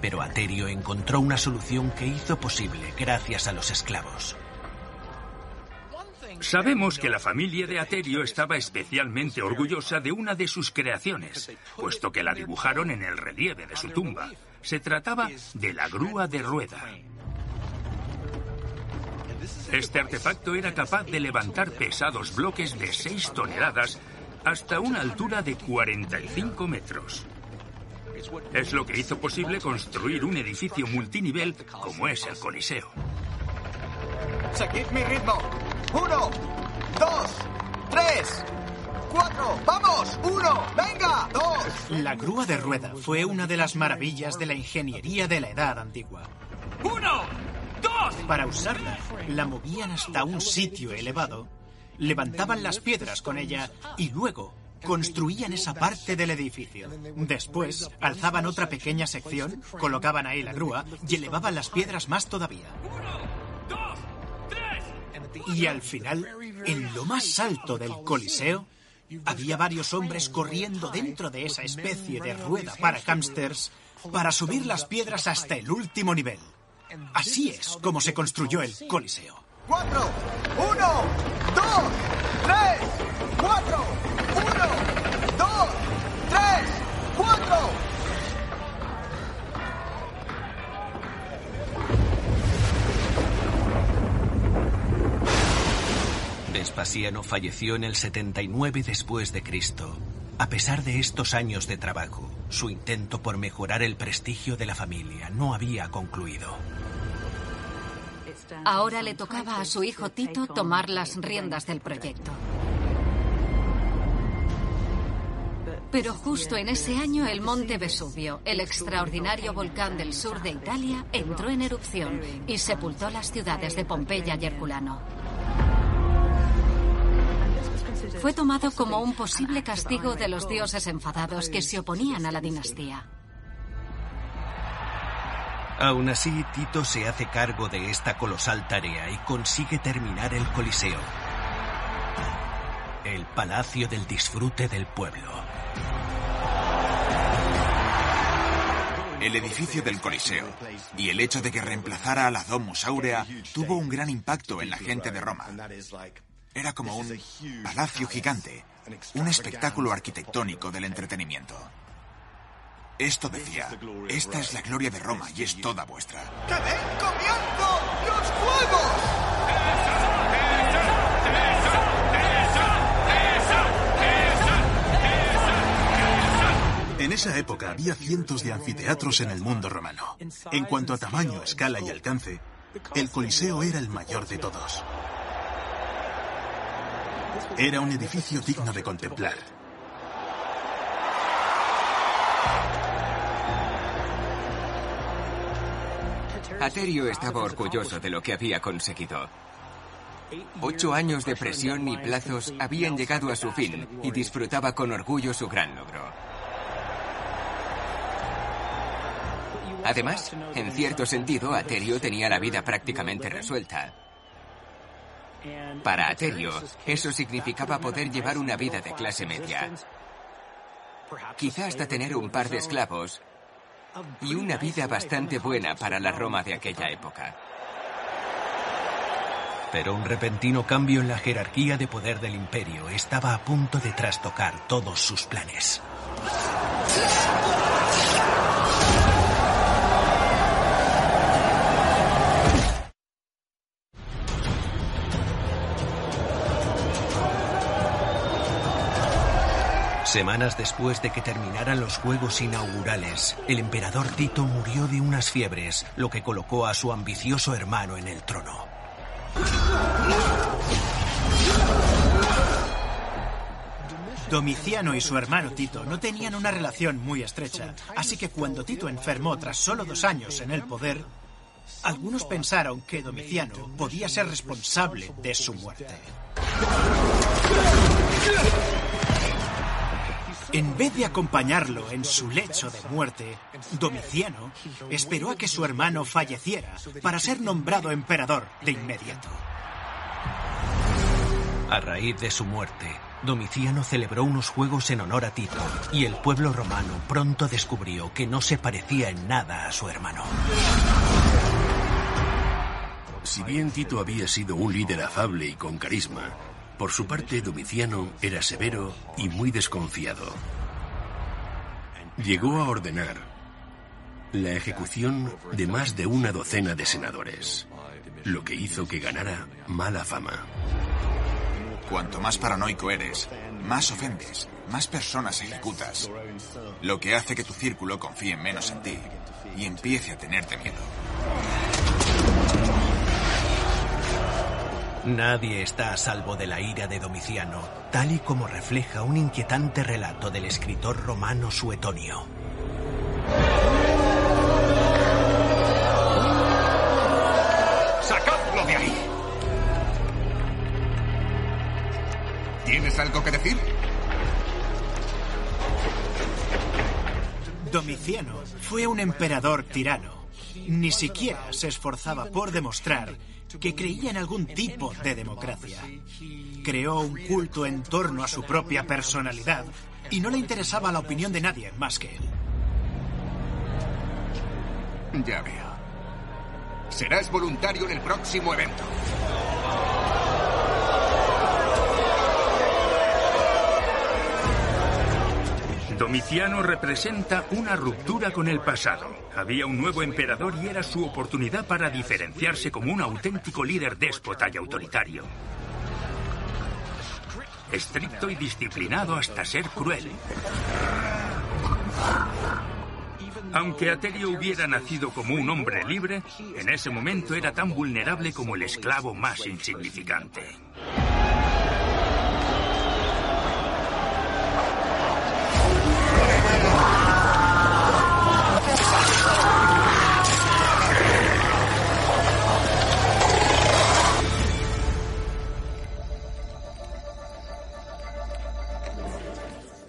pero Aterio encontró una solución que hizo posible gracias a los esclavos. Sabemos que la familia de Aterio estaba especialmente orgullosa de una de sus creaciones, puesto que la dibujaron en el relieve de su tumba. Se trataba de la grúa de rueda. Este artefacto era capaz de levantar pesados bloques de 6 toneladas hasta una altura de 45 metros. Es lo que hizo posible construir un edificio multinivel como es el Coliseo. Seguid mi ritmo. Uno, dos, tres, cuatro. ¡Vamos! Uno, venga, dos. La grúa de rueda fue una de las maravillas de la ingeniería de la Edad Antigua. ¡Uno! ¡Dos! Para usarla, la movían hasta un sitio elevado, levantaban las piedras con ella y luego construían esa parte del edificio. Después, alzaban otra pequeña sección, colocaban ahí la grúa y elevaban las piedras más todavía. Y al final, en lo más alto del Coliseo, había varios hombres corriendo dentro de esa especie de rueda para hámsters para subir las piedras hasta el último nivel. Así es como se construyó el Coliseo. ¡Cuatro! ¡Uno! ¡Dos! ¡Tres! ¡Cuatro! Vespasiano falleció en el 79 después de Cristo. A pesar de estos años de trabajo, su intento por mejorar el prestigio de la familia no había concluido. Ahora le tocaba a su hijo Tito tomar las riendas del proyecto. Pero justo en ese año el monte Vesubio, el extraordinario volcán del sur de Italia, entró en erupción y sepultó las ciudades de Pompeya y Herculano. Fue tomado como un posible castigo de los dioses enfadados que se oponían a la dinastía. Aún así, Tito se hace cargo de esta colosal tarea y consigue terminar el Coliseo, el palacio del disfrute del pueblo. El edificio del Coliseo y el hecho de que reemplazara a la Domus Aurea tuvo un gran impacto en la gente de Roma. Era como un palacio gigante, un espectáculo arquitectónico del entretenimiento. Esto decía, esta es la gloria de Roma y es toda vuestra. ¡Que den comienzo los juegos! En esa época había cientos de anfiteatros en el mundo romano. En cuanto a tamaño, escala y alcance, el Coliseo era el mayor de todos. Era un edificio digno de contemplar. Aterio estaba orgulloso de lo que había conseguido. Ocho años de presión y plazos habían llegado a su fin y disfrutaba con orgullo su gran logro. Además, en cierto sentido, Aterio tenía la vida prácticamente resuelta. Para Aterio, eso significaba poder llevar una vida de clase media. Quizá hasta tener un par de esclavos y una vida bastante buena para la Roma de aquella época. Pero un repentino cambio en la jerarquía de poder del imperio estaba a punto de trastocar todos sus planes. Semanas después de que terminaran los Juegos inaugurales, el emperador Tito murió de unas fiebres, lo que colocó a su ambicioso hermano en el trono. Domiciano y su hermano Tito no tenían una relación muy estrecha, así que cuando Tito enfermó tras solo dos años en el poder, algunos pensaron que Domiciano podía ser responsable de su muerte. En vez de acompañarlo en su lecho de muerte, Domiciano esperó a que su hermano falleciera para ser nombrado emperador de inmediato. A raíz de su muerte, Domiciano celebró unos juegos en honor a Tito y el pueblo romano pronto descubrió que no se parecía en nada a su hermano. Si bien Tito había sido un líder afable y con carisma, por su parte Domiciano era severo y muy desconfiado. Llegó a ordenar la ejecución de más de una docena de senadores, lo que hizo que ganara mala fama. Cuanto más paranoico eres, más ofendes, más personas ejecutas, lo que hace que tu círculo confíe menos en ti y empiece a tenerte miedo. Nadie está a salvo de la ira de Domiciano, tal y como refleja un inquietante relato del escritor romano Suetonio. ¡Sacadlo de ahí! ¿Tienes algo que decir? Domiciano fue un emperador tirano ni siquiera se esforzaba por demostrar que creía en algún tipo de democracia. Creó un culto en torno a su propia personalidad y no le interesaba la opinión de nadie más que él. Ya veo. Serás voluntario en el próximo evento. Domiciano representa una ruptura con el pasado. Había un nuevo emperador y era su oportunidad para diferenciarse como un auténtico líder déspota y autoritario. Estricto y disciplinado hasta ser cruel. Aunque Aterio hubiera nacido como un hombre libre, en ese momento era tan vulnerable como el esclavo más insignificante.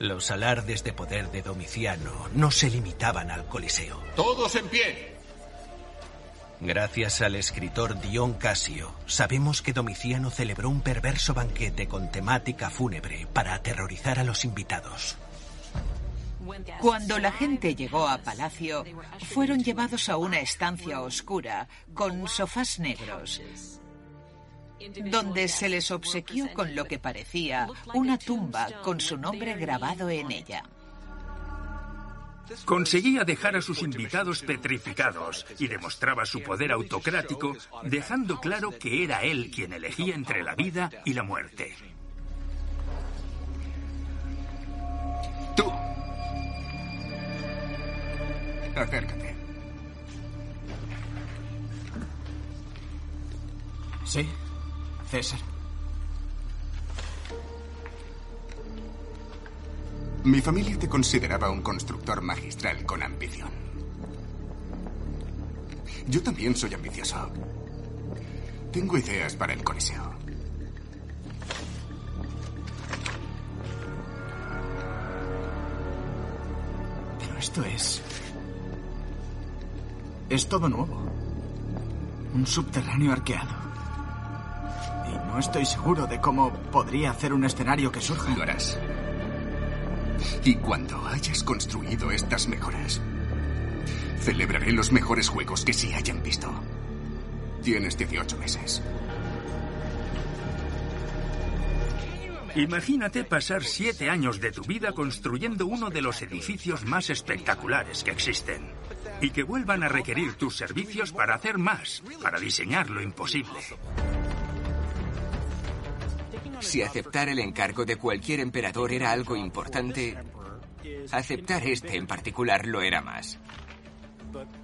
Los alardes de poder de Domiciano no se limitaban al Coliseo. Todos en pie. Gracias al escritor Dion Casio, sabemos que Domiciano celebró un perverso banquete con temática fúnebre para aterrorizar a los invitados. Cuando la gente llegó a palacio, fueron llevados a una estancia oscura con sofás negros, donde se les obsequió con lo que parecía una tumba con su nombre grabado en ella. Conseguía dejar a sus invitados petrificados y demostraba su poder autocrático, dejando claro que era él quien elegía entre la vida y la muerte. Tú. Acércate. Sí, César. Mi familia te consideraba un constructor magistral con ambición. Yo también soy ambicioso. Tengo ideas para el Coliseo. Pero esto es... Es todo nuevo. Un subterráneo arqueado. No estoy seguro de cómo podría hacer un escenario que surja. Lo harás. Y cuando hayas construido estas mejoras, celebraré los mejores juegos que se hayan visto. Tienes 18 meses. Imagínate pasar siete años de tu vida construyendo uno de los edificios más espectaculares que existen. Y que vuelvan a requerir tus servicios para hacer más, para diseñar lo imposible. Si aceptar el encargo de cualquier emperador era algo importante, aceptar este en particular lo era más.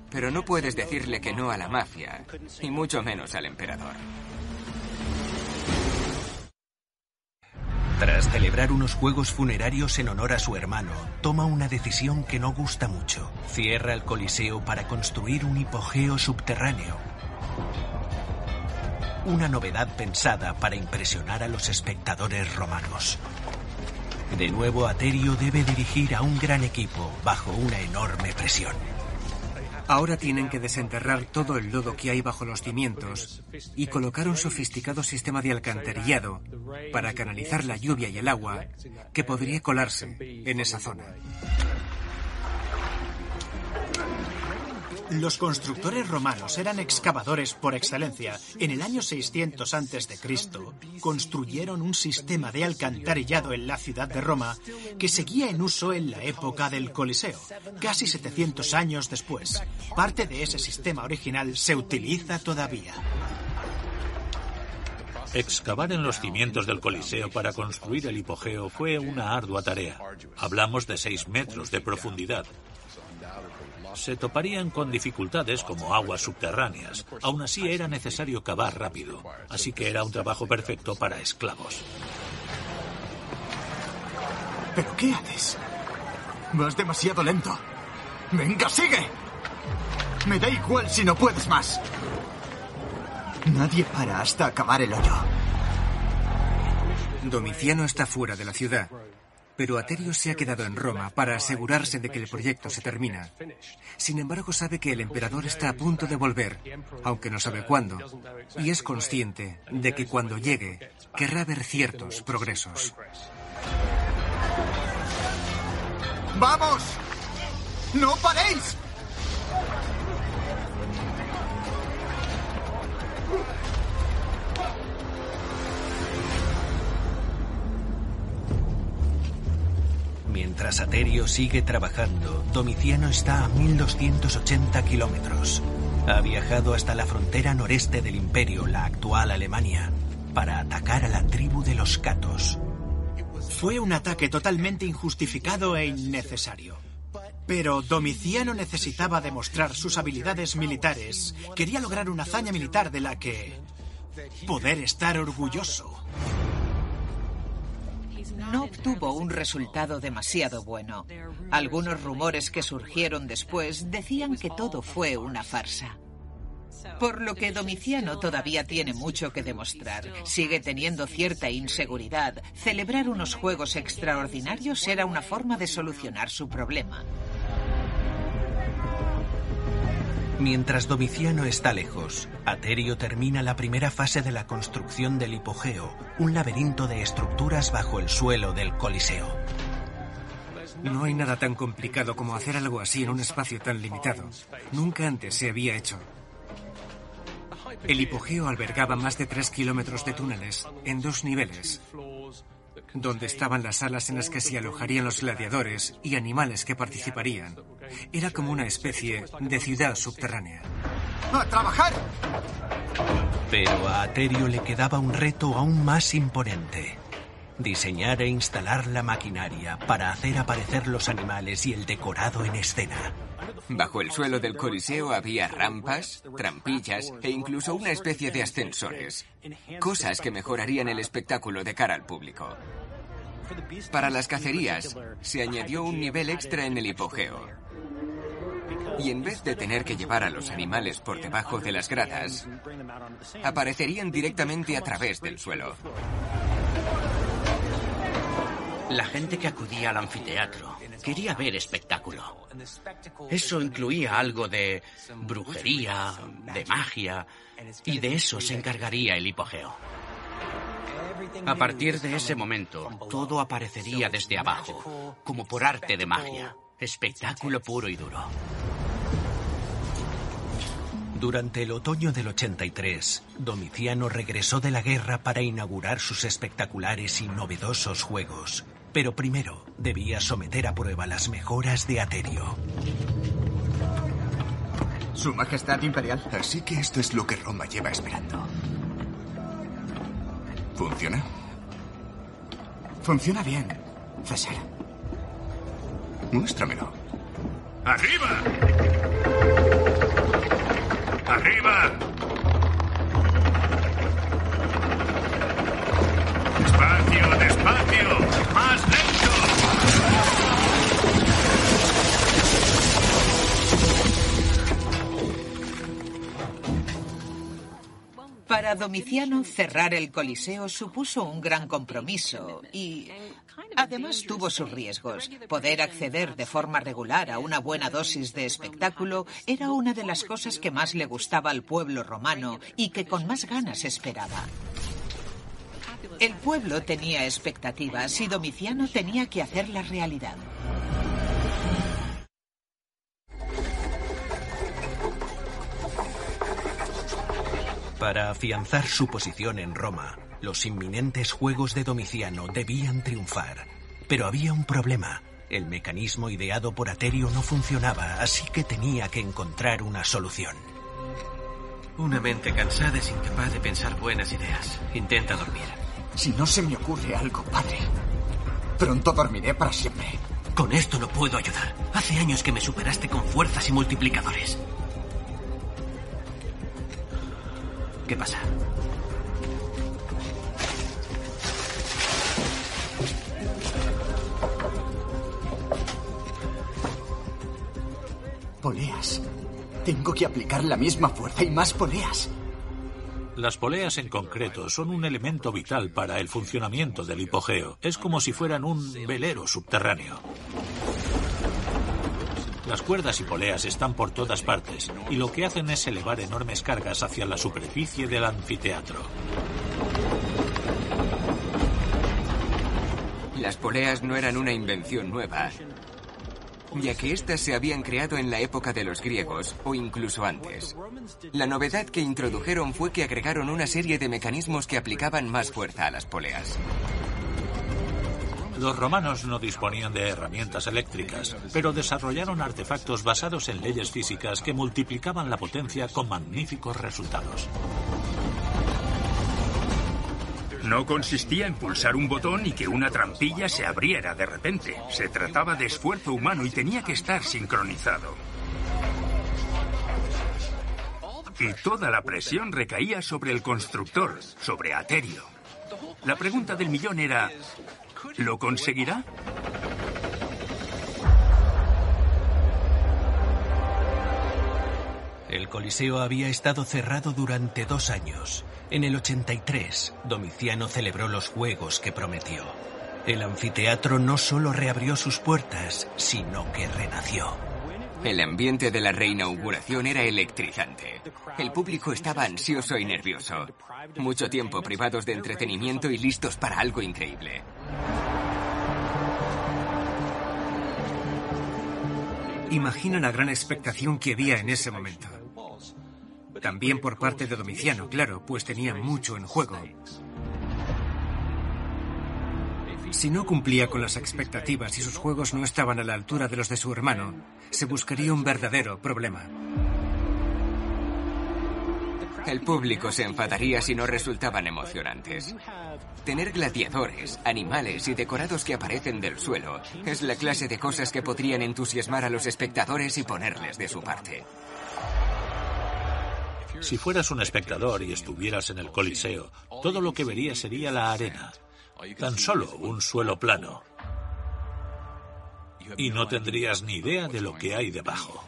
Pero no puedes decirle que no a la mafia, y mucho menos al emperador. Tras celebrar unos juegos funerarios en honor a su hermano, toma una decisión que no gusta mucho. Cierra el Coliseo para construir un hipogeo subterráneo. Una novedad pensada para impresionar a los espectadores romanos. De nuevo, Aterio debe dirigir a un gran equipo bajo una enorme presión. Ahora tienen que desenterrar todo el lodo que hay bajo los cimientos y colocar un sofisticado sistema de alcantarillado para canalizar la lluvia y el agua que podría colarse en esa zona. Los constructores romanos eran excavadores por excelencia. En el año 600 a.C., construyeron un sistema de alcantarillado en la ciudad de Roma que seguía en uso en la época del Coliseo, casi 700 años después. Parte de ese sistema original se utiliza todavía. Excavar en los cimientos del Coliseo para construir el hipogeo fue una ardua tarea. Hablamos de 6 metros de profundidad, se toparían con dificultades como aguas subterráneas. Aún así era necesario cavar rápido, así que era un trabajo perfecto para esclavos. ¿Pero qué haces? Vas demasiado lento. Venga, sigue. Me da igual si no puedes más. Nadie para hasta acabar el hoyo. Domiciano está fuera de la ciudad, pero Aterio se ha quedado en Roma para asegurarse de que el proyecto se termina. Sin embargo, sabe que el emperador está a punto de volver, aunque no sabe cuándo, y es consciente de que cuando llegue querrá ver ciertos progresos. ¡Vamos! ¡No paréis! Mientras Aterio sigue trabajando, Domiciano está a 1280 kilómetros. Ha viajado hasta la frontera noreste del imperio, la actual Alemania, para atacar a la tribu de los Catos. Fue un ataque totalmente injustificado e innecesario. Pero Domiciano necesitaba demostrar sus habilidades militares. Quería lograr una hazaña militar de la que poder estar orgulloso. No obtuvo un resultado demasiado bueno. Algunos rumores que surgieron después decían que todo fue una farsa. Por lo que Domiciano todavía tiene mucho que demostrar. Sigue teniendo cierta inseguridad. Celebrar unos juegos extraordinarios era una forma de solucionar su problema. Mientras Domiciano está lejos, Aterio termina la primera fase de la construcción del hipogeo, un laberinto de estructuras bajo el suelo del Coliseo. No hay nada tan complicado como hacer algo así en un espacio tan limitado. Nunca antes se había hecho. El hipogeo albergaba más de tres kilómetros de túneles en dos niveles, donde estaban las salas en las que se alojarían los gladiadores y animales que participarían. Era como una especie de ciudad subterránea. ¡A trabajar! Pero a Aterio le quedaba un reto aún más imponente. Diseñar e instalar la maquinaria para hacer aparecer los animales y el decorado en escena. Bajo el suelo del Coliseo había rampas, trampillas e incluso una especie de ascensores. Cosas que mejorarían el espectáculo de cara al público. Para las cacerías, se añadió un nivel extra en el hipogeo. Y en vez de tener que llevar a los animales por debajo de las gradas, aparecerían directamente a través del suelo. La gente que acudía al anfiteatro quería ver espectáculo. Eso incluía algo de brujería, de magia, y de eso se encargaría el hipogeo. A partir de ese momento, todo aparecería desde abajo, como por arte de magia. Espectáculo puro y duro. Durante el otoño del 83, Domiciano regresó de la guerra para inaugurar sus espectaculares y novedosos juegos. Pero primero debía someter a prueba las mejoras de Aterio. Su Majestad Imperial. Así que esto es lo que Roma lleva esperando. ¿Funciona? Funciona bien, César. Muéstramelo. ¡Arriba! ¡Arriba! ¡Más lento! Para Domiciano, cerrar el Coliseo supuso un gran compromiso y además tuvo sus riesgos. Poder acceder de forma regular a una buena dosis de espectáculo era una de las cosas que más le gustaba al pueblo romano y que con más ganas esperaba. El pueblo tenía expectativas y Domiciano tenía que hacerlas realidad. Para afianzar su posición en Roma, los inminentes juegos de Domiciano debían triunfar. Pero había un problema. El mecanismo ideado por Aterio no funcionaba, así que tenía que encontrar una solución. Una mente cansada es incapaz de pensar buenas ideas. Intenta dormir. Si no se me ocurre algo, padre, pronto dormiré para siempre. Con esto no puedo ayudar. Hace años que me superaste con fuerzas y multiplicadores. ¿Qué pasa? Poleas. Tengo que aplicar la misma fuerza y más poleas. Las poleas en concreto son un elemento vital para el funcionamiento del hipogeo. Es como si fueran un velero subterráneo. Las cuerdas y poleas están por todas partes y lo que hacen es elevar enormes cargas hacia la superficie del anfiteatro. Las poleas no eran una invención nueva, ya que éstas se habían creado en la época de los griegos o incluso antes. La novedad que introdujeron fue que agregaron una serie de mecanismos que aplicaban más fuerza a las poleas. Los romanos no disponían de herramientas eléctricas, pero desarrollaron artefactos basados en leyes físicas que multiplicaban la potencia con magníficos resultados. No consistía en pulsar un botón y que una trampilla se abriera de repente. Se trataba de esfuerzo humano y tenía que estar sincronizado. Y toda la presión recaía sobre el constructor, sobre Aterio. La pregunta del millón era, ¿lo conseguirá? El Coliseo había estado cerrado durante dos años. En el 83, Domiciano celebró los juegos que prometió. El anfiteatro no solo reabrió sus puertas, sino que renació. El ambiente de la reinauguración era electrizante. El público estaba ansioso y nervioso. Mucho tiempo privados de entretenimiento y listos para algo increíble. Imagina la gran expectación que había en ese momento. También por parte de Domiciano, claro, pues tenía mucho en juego. Si no cumplía con las expectativas y sus juegos no estaban a la altura de los de su hermano, se buscaría un verdadero problema. El público se enfadaría si no resultaban emocionantes. Tener gladiadores, animales y decorados que aparecen del suelo es la clase de cosas que podrían entusiasmar a los espectadores y ponerles de su parte. Si fueras un espectador y estuvieras en el Coliseo, todo lo que verías sería la arena. Tan solo un suelo plano. Y no tendrías ni idea de lo que hay debajo.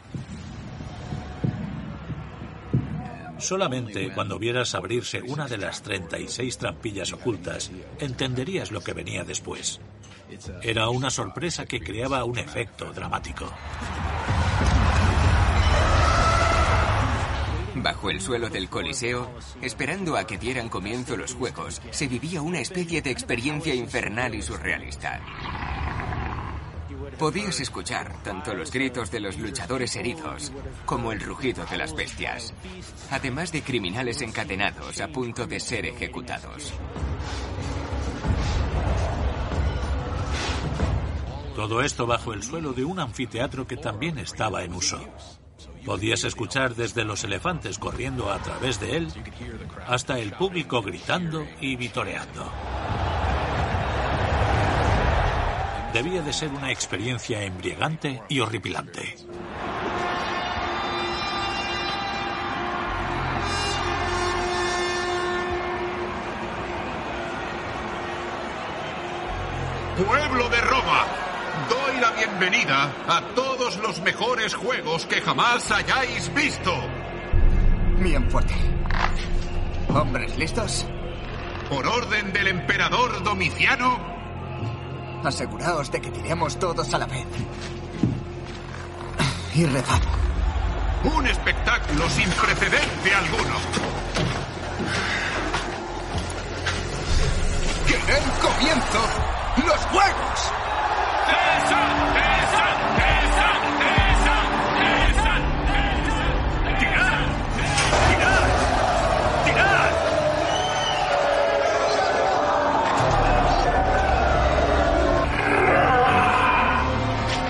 Solamente cuando vieras abrirse una de las 36 trampillas ocultas, entenderías lo que venía después. Era una sorpresa que creaba un efecto dramático. Bajo el suelo del Coliseo, esperando a que dieran comienzo los juegos, se vivía una especie de experiencia infernal y surrealista. Podías escuchar tanto los gritos de los luchadores heridos como el rugido de las bestias, además de criminales encadenados a punto de ser ejecutados. Todo esto bajo el suelo de un anfiteatro que también estaba en uso. Podías escuchar desde los elefantes corriendo a través de él hasta el público gritando y vitoreando. Debía de ser una experiencia embriagante y horripilante. Pueblo de bienvenida a todos los mejores juegos que jamás hayáis visto. Bien fuerte. ¿Hombres listos? Por orden del emperador Domiciano, Aseguraos de que tiremos todos a la vez. Y rezad. un espectáculo sin precedente alguno. ¡Que den comienzo los juegos!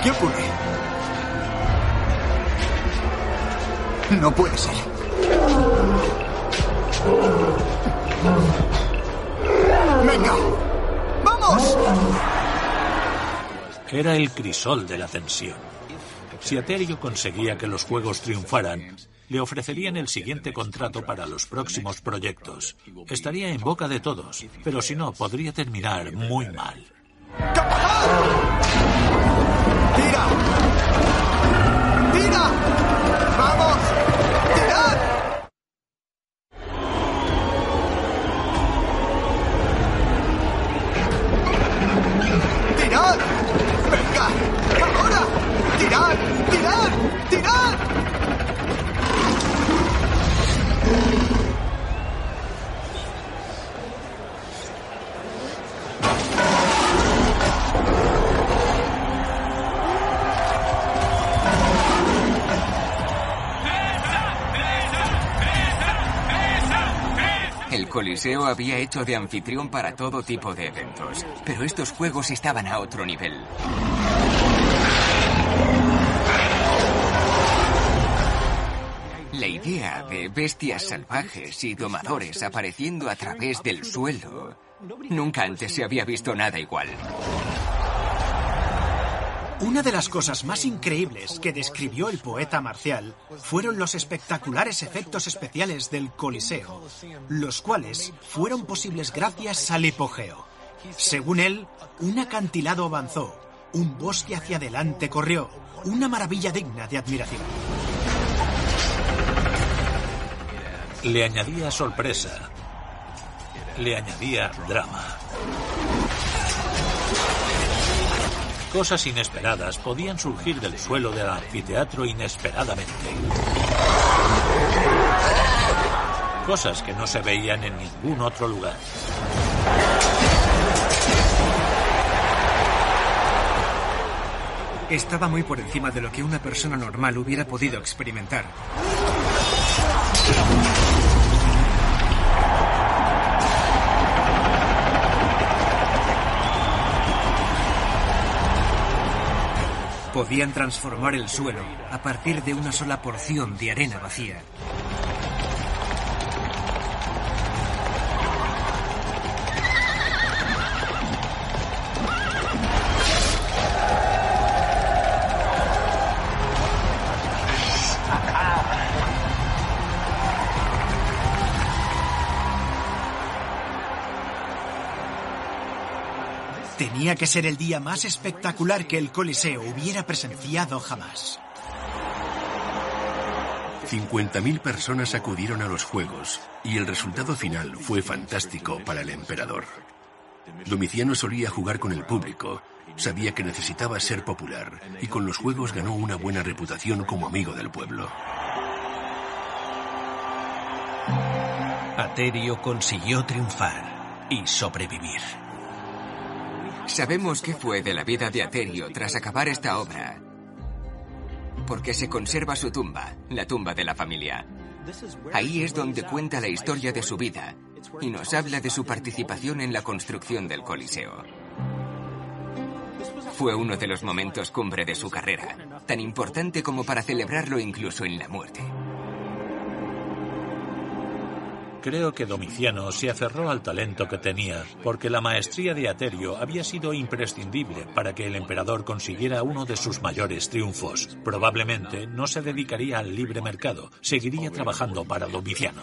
¿Qué ocurre? No puede ser. ¡Venga! ¡Vamos! Era el crisol de la tensión. Si Aterio conseguía que los juegos triunfaran, le ofrecerían el siguiente contrato para los próximos proyectos. Estaría en boca de todos, pero si no, podría terminar muy mal. ¡Tira! ¡Tira! ¡Tirad! ¡Tirad! ¡Tirad! El Coliseo había hecho de anfitrión para todo tipo de eventos, pero estos juegos estaban a otro nivel. La idea de bestias salvajes y domadores apareciendo a través del suelo. Nunca antes se había visto nada igual. Una de las cosas más increíbles que describió el poeta marcial fueron los espectaculares efectos especiales del Coliseo, los cuales fueron posibles gracias al hipogeo. Según él, un acantilado avanzó, un bosque hacia adelante corrió, una maravilla digna de admiración. Le añadía sorpresa. Le añadía drama. Cosas inesperadas podían surgir del suelo del anfiteatro inesperadamente. Cosas que no se veían en ningún otro lugar. Estaba muy por encima de lo que una persona normal hubiera podido experimentar. Podían transformar el suelo a partir de una sola porción de arena vacía. Que ser el día más espectacular que el Coliseo hubiera presenciado jamás. 50.000 personas acudieron a los Juegos y el resultado final fue fantástico para el emperador. Domiciano solía jugar con el público, sabía que necesitaba ser popular y con los Juegos ganó una buena reputación como amigo del pueblo. Aterio consiguió triunfar y sobrevivir. Sabemos qué fue de la vida de Aterio tras acabar esta obra, porque se conserva su tumba, la tumba de la familia. Ahí es donde cuenta la historia de su vida y nos habla de su participación en la construcción del Coliseo. Fue uno de los momentos cumbre de su carrera, tan importante como para celebrarlo incluso en la muerte. Creo que Domiciano se aferró al talento que tenía, porque la maestría de Aterio había sido imprescindible para que el emperador consiguiera uno de sus mayores triunfos. Probablemente no se dedicaría al libre mercado, seguiría trabajando para Domiciano.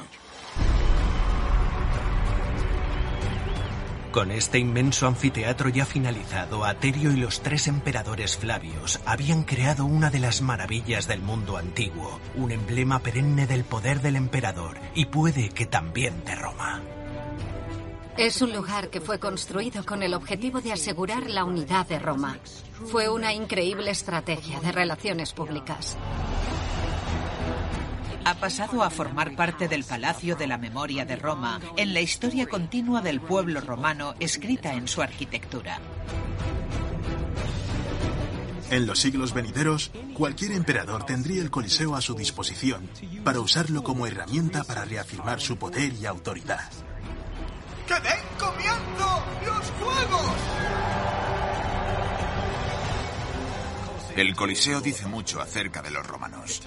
Con este inmenso anfiteatro ya finalizado, Aterio y los tres emperadores Flavios habían creado una de las maravillas del mundo antiguo, un emblema perenne del poder del emperador y puede que también de Roma. Es un lugar que fue construido con el objetivo de asegurar la unidad de Roma. Fue una increíble estrategia de relaciones públicas. Ha pasado a formar parte del Palacio de la Memoria de Roma en la historia continua del pueblo romano escrita en su arquitectura. En los siglos venideros, cualquier emperador tendría el Coliseo a su disposición para usarlo como herramienta para reafirmar su poder y autoridad. ¡Que den comienzo los juegos! El Coliseo dice mucho acerca de los romanos.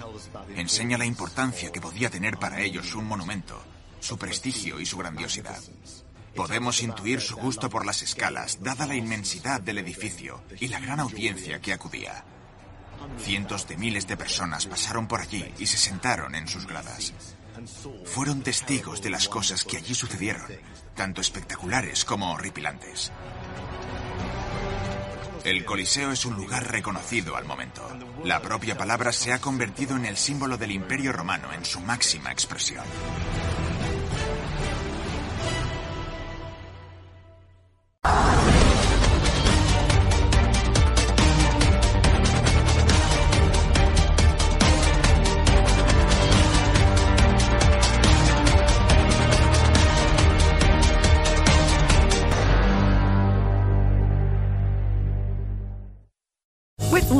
Enseña la importancia que podía tener para ellos un monumento, su prestigio y su grandiosidad. Podemos intuir su gusto por las escalas, dada la inmensidad del edificio y la gran audiencia que acudía. Cientos de miles de personas pasaron por allí y se sentaron en sus gradas. Fueron testigos de las cosas que allí sucedieron, tanto espectaculares como horripilantes. El Coliseo es un lugar reconocido al momento. La propia palabra se ha convertido en el símbolo del Imperio Romano en su máxima expresión.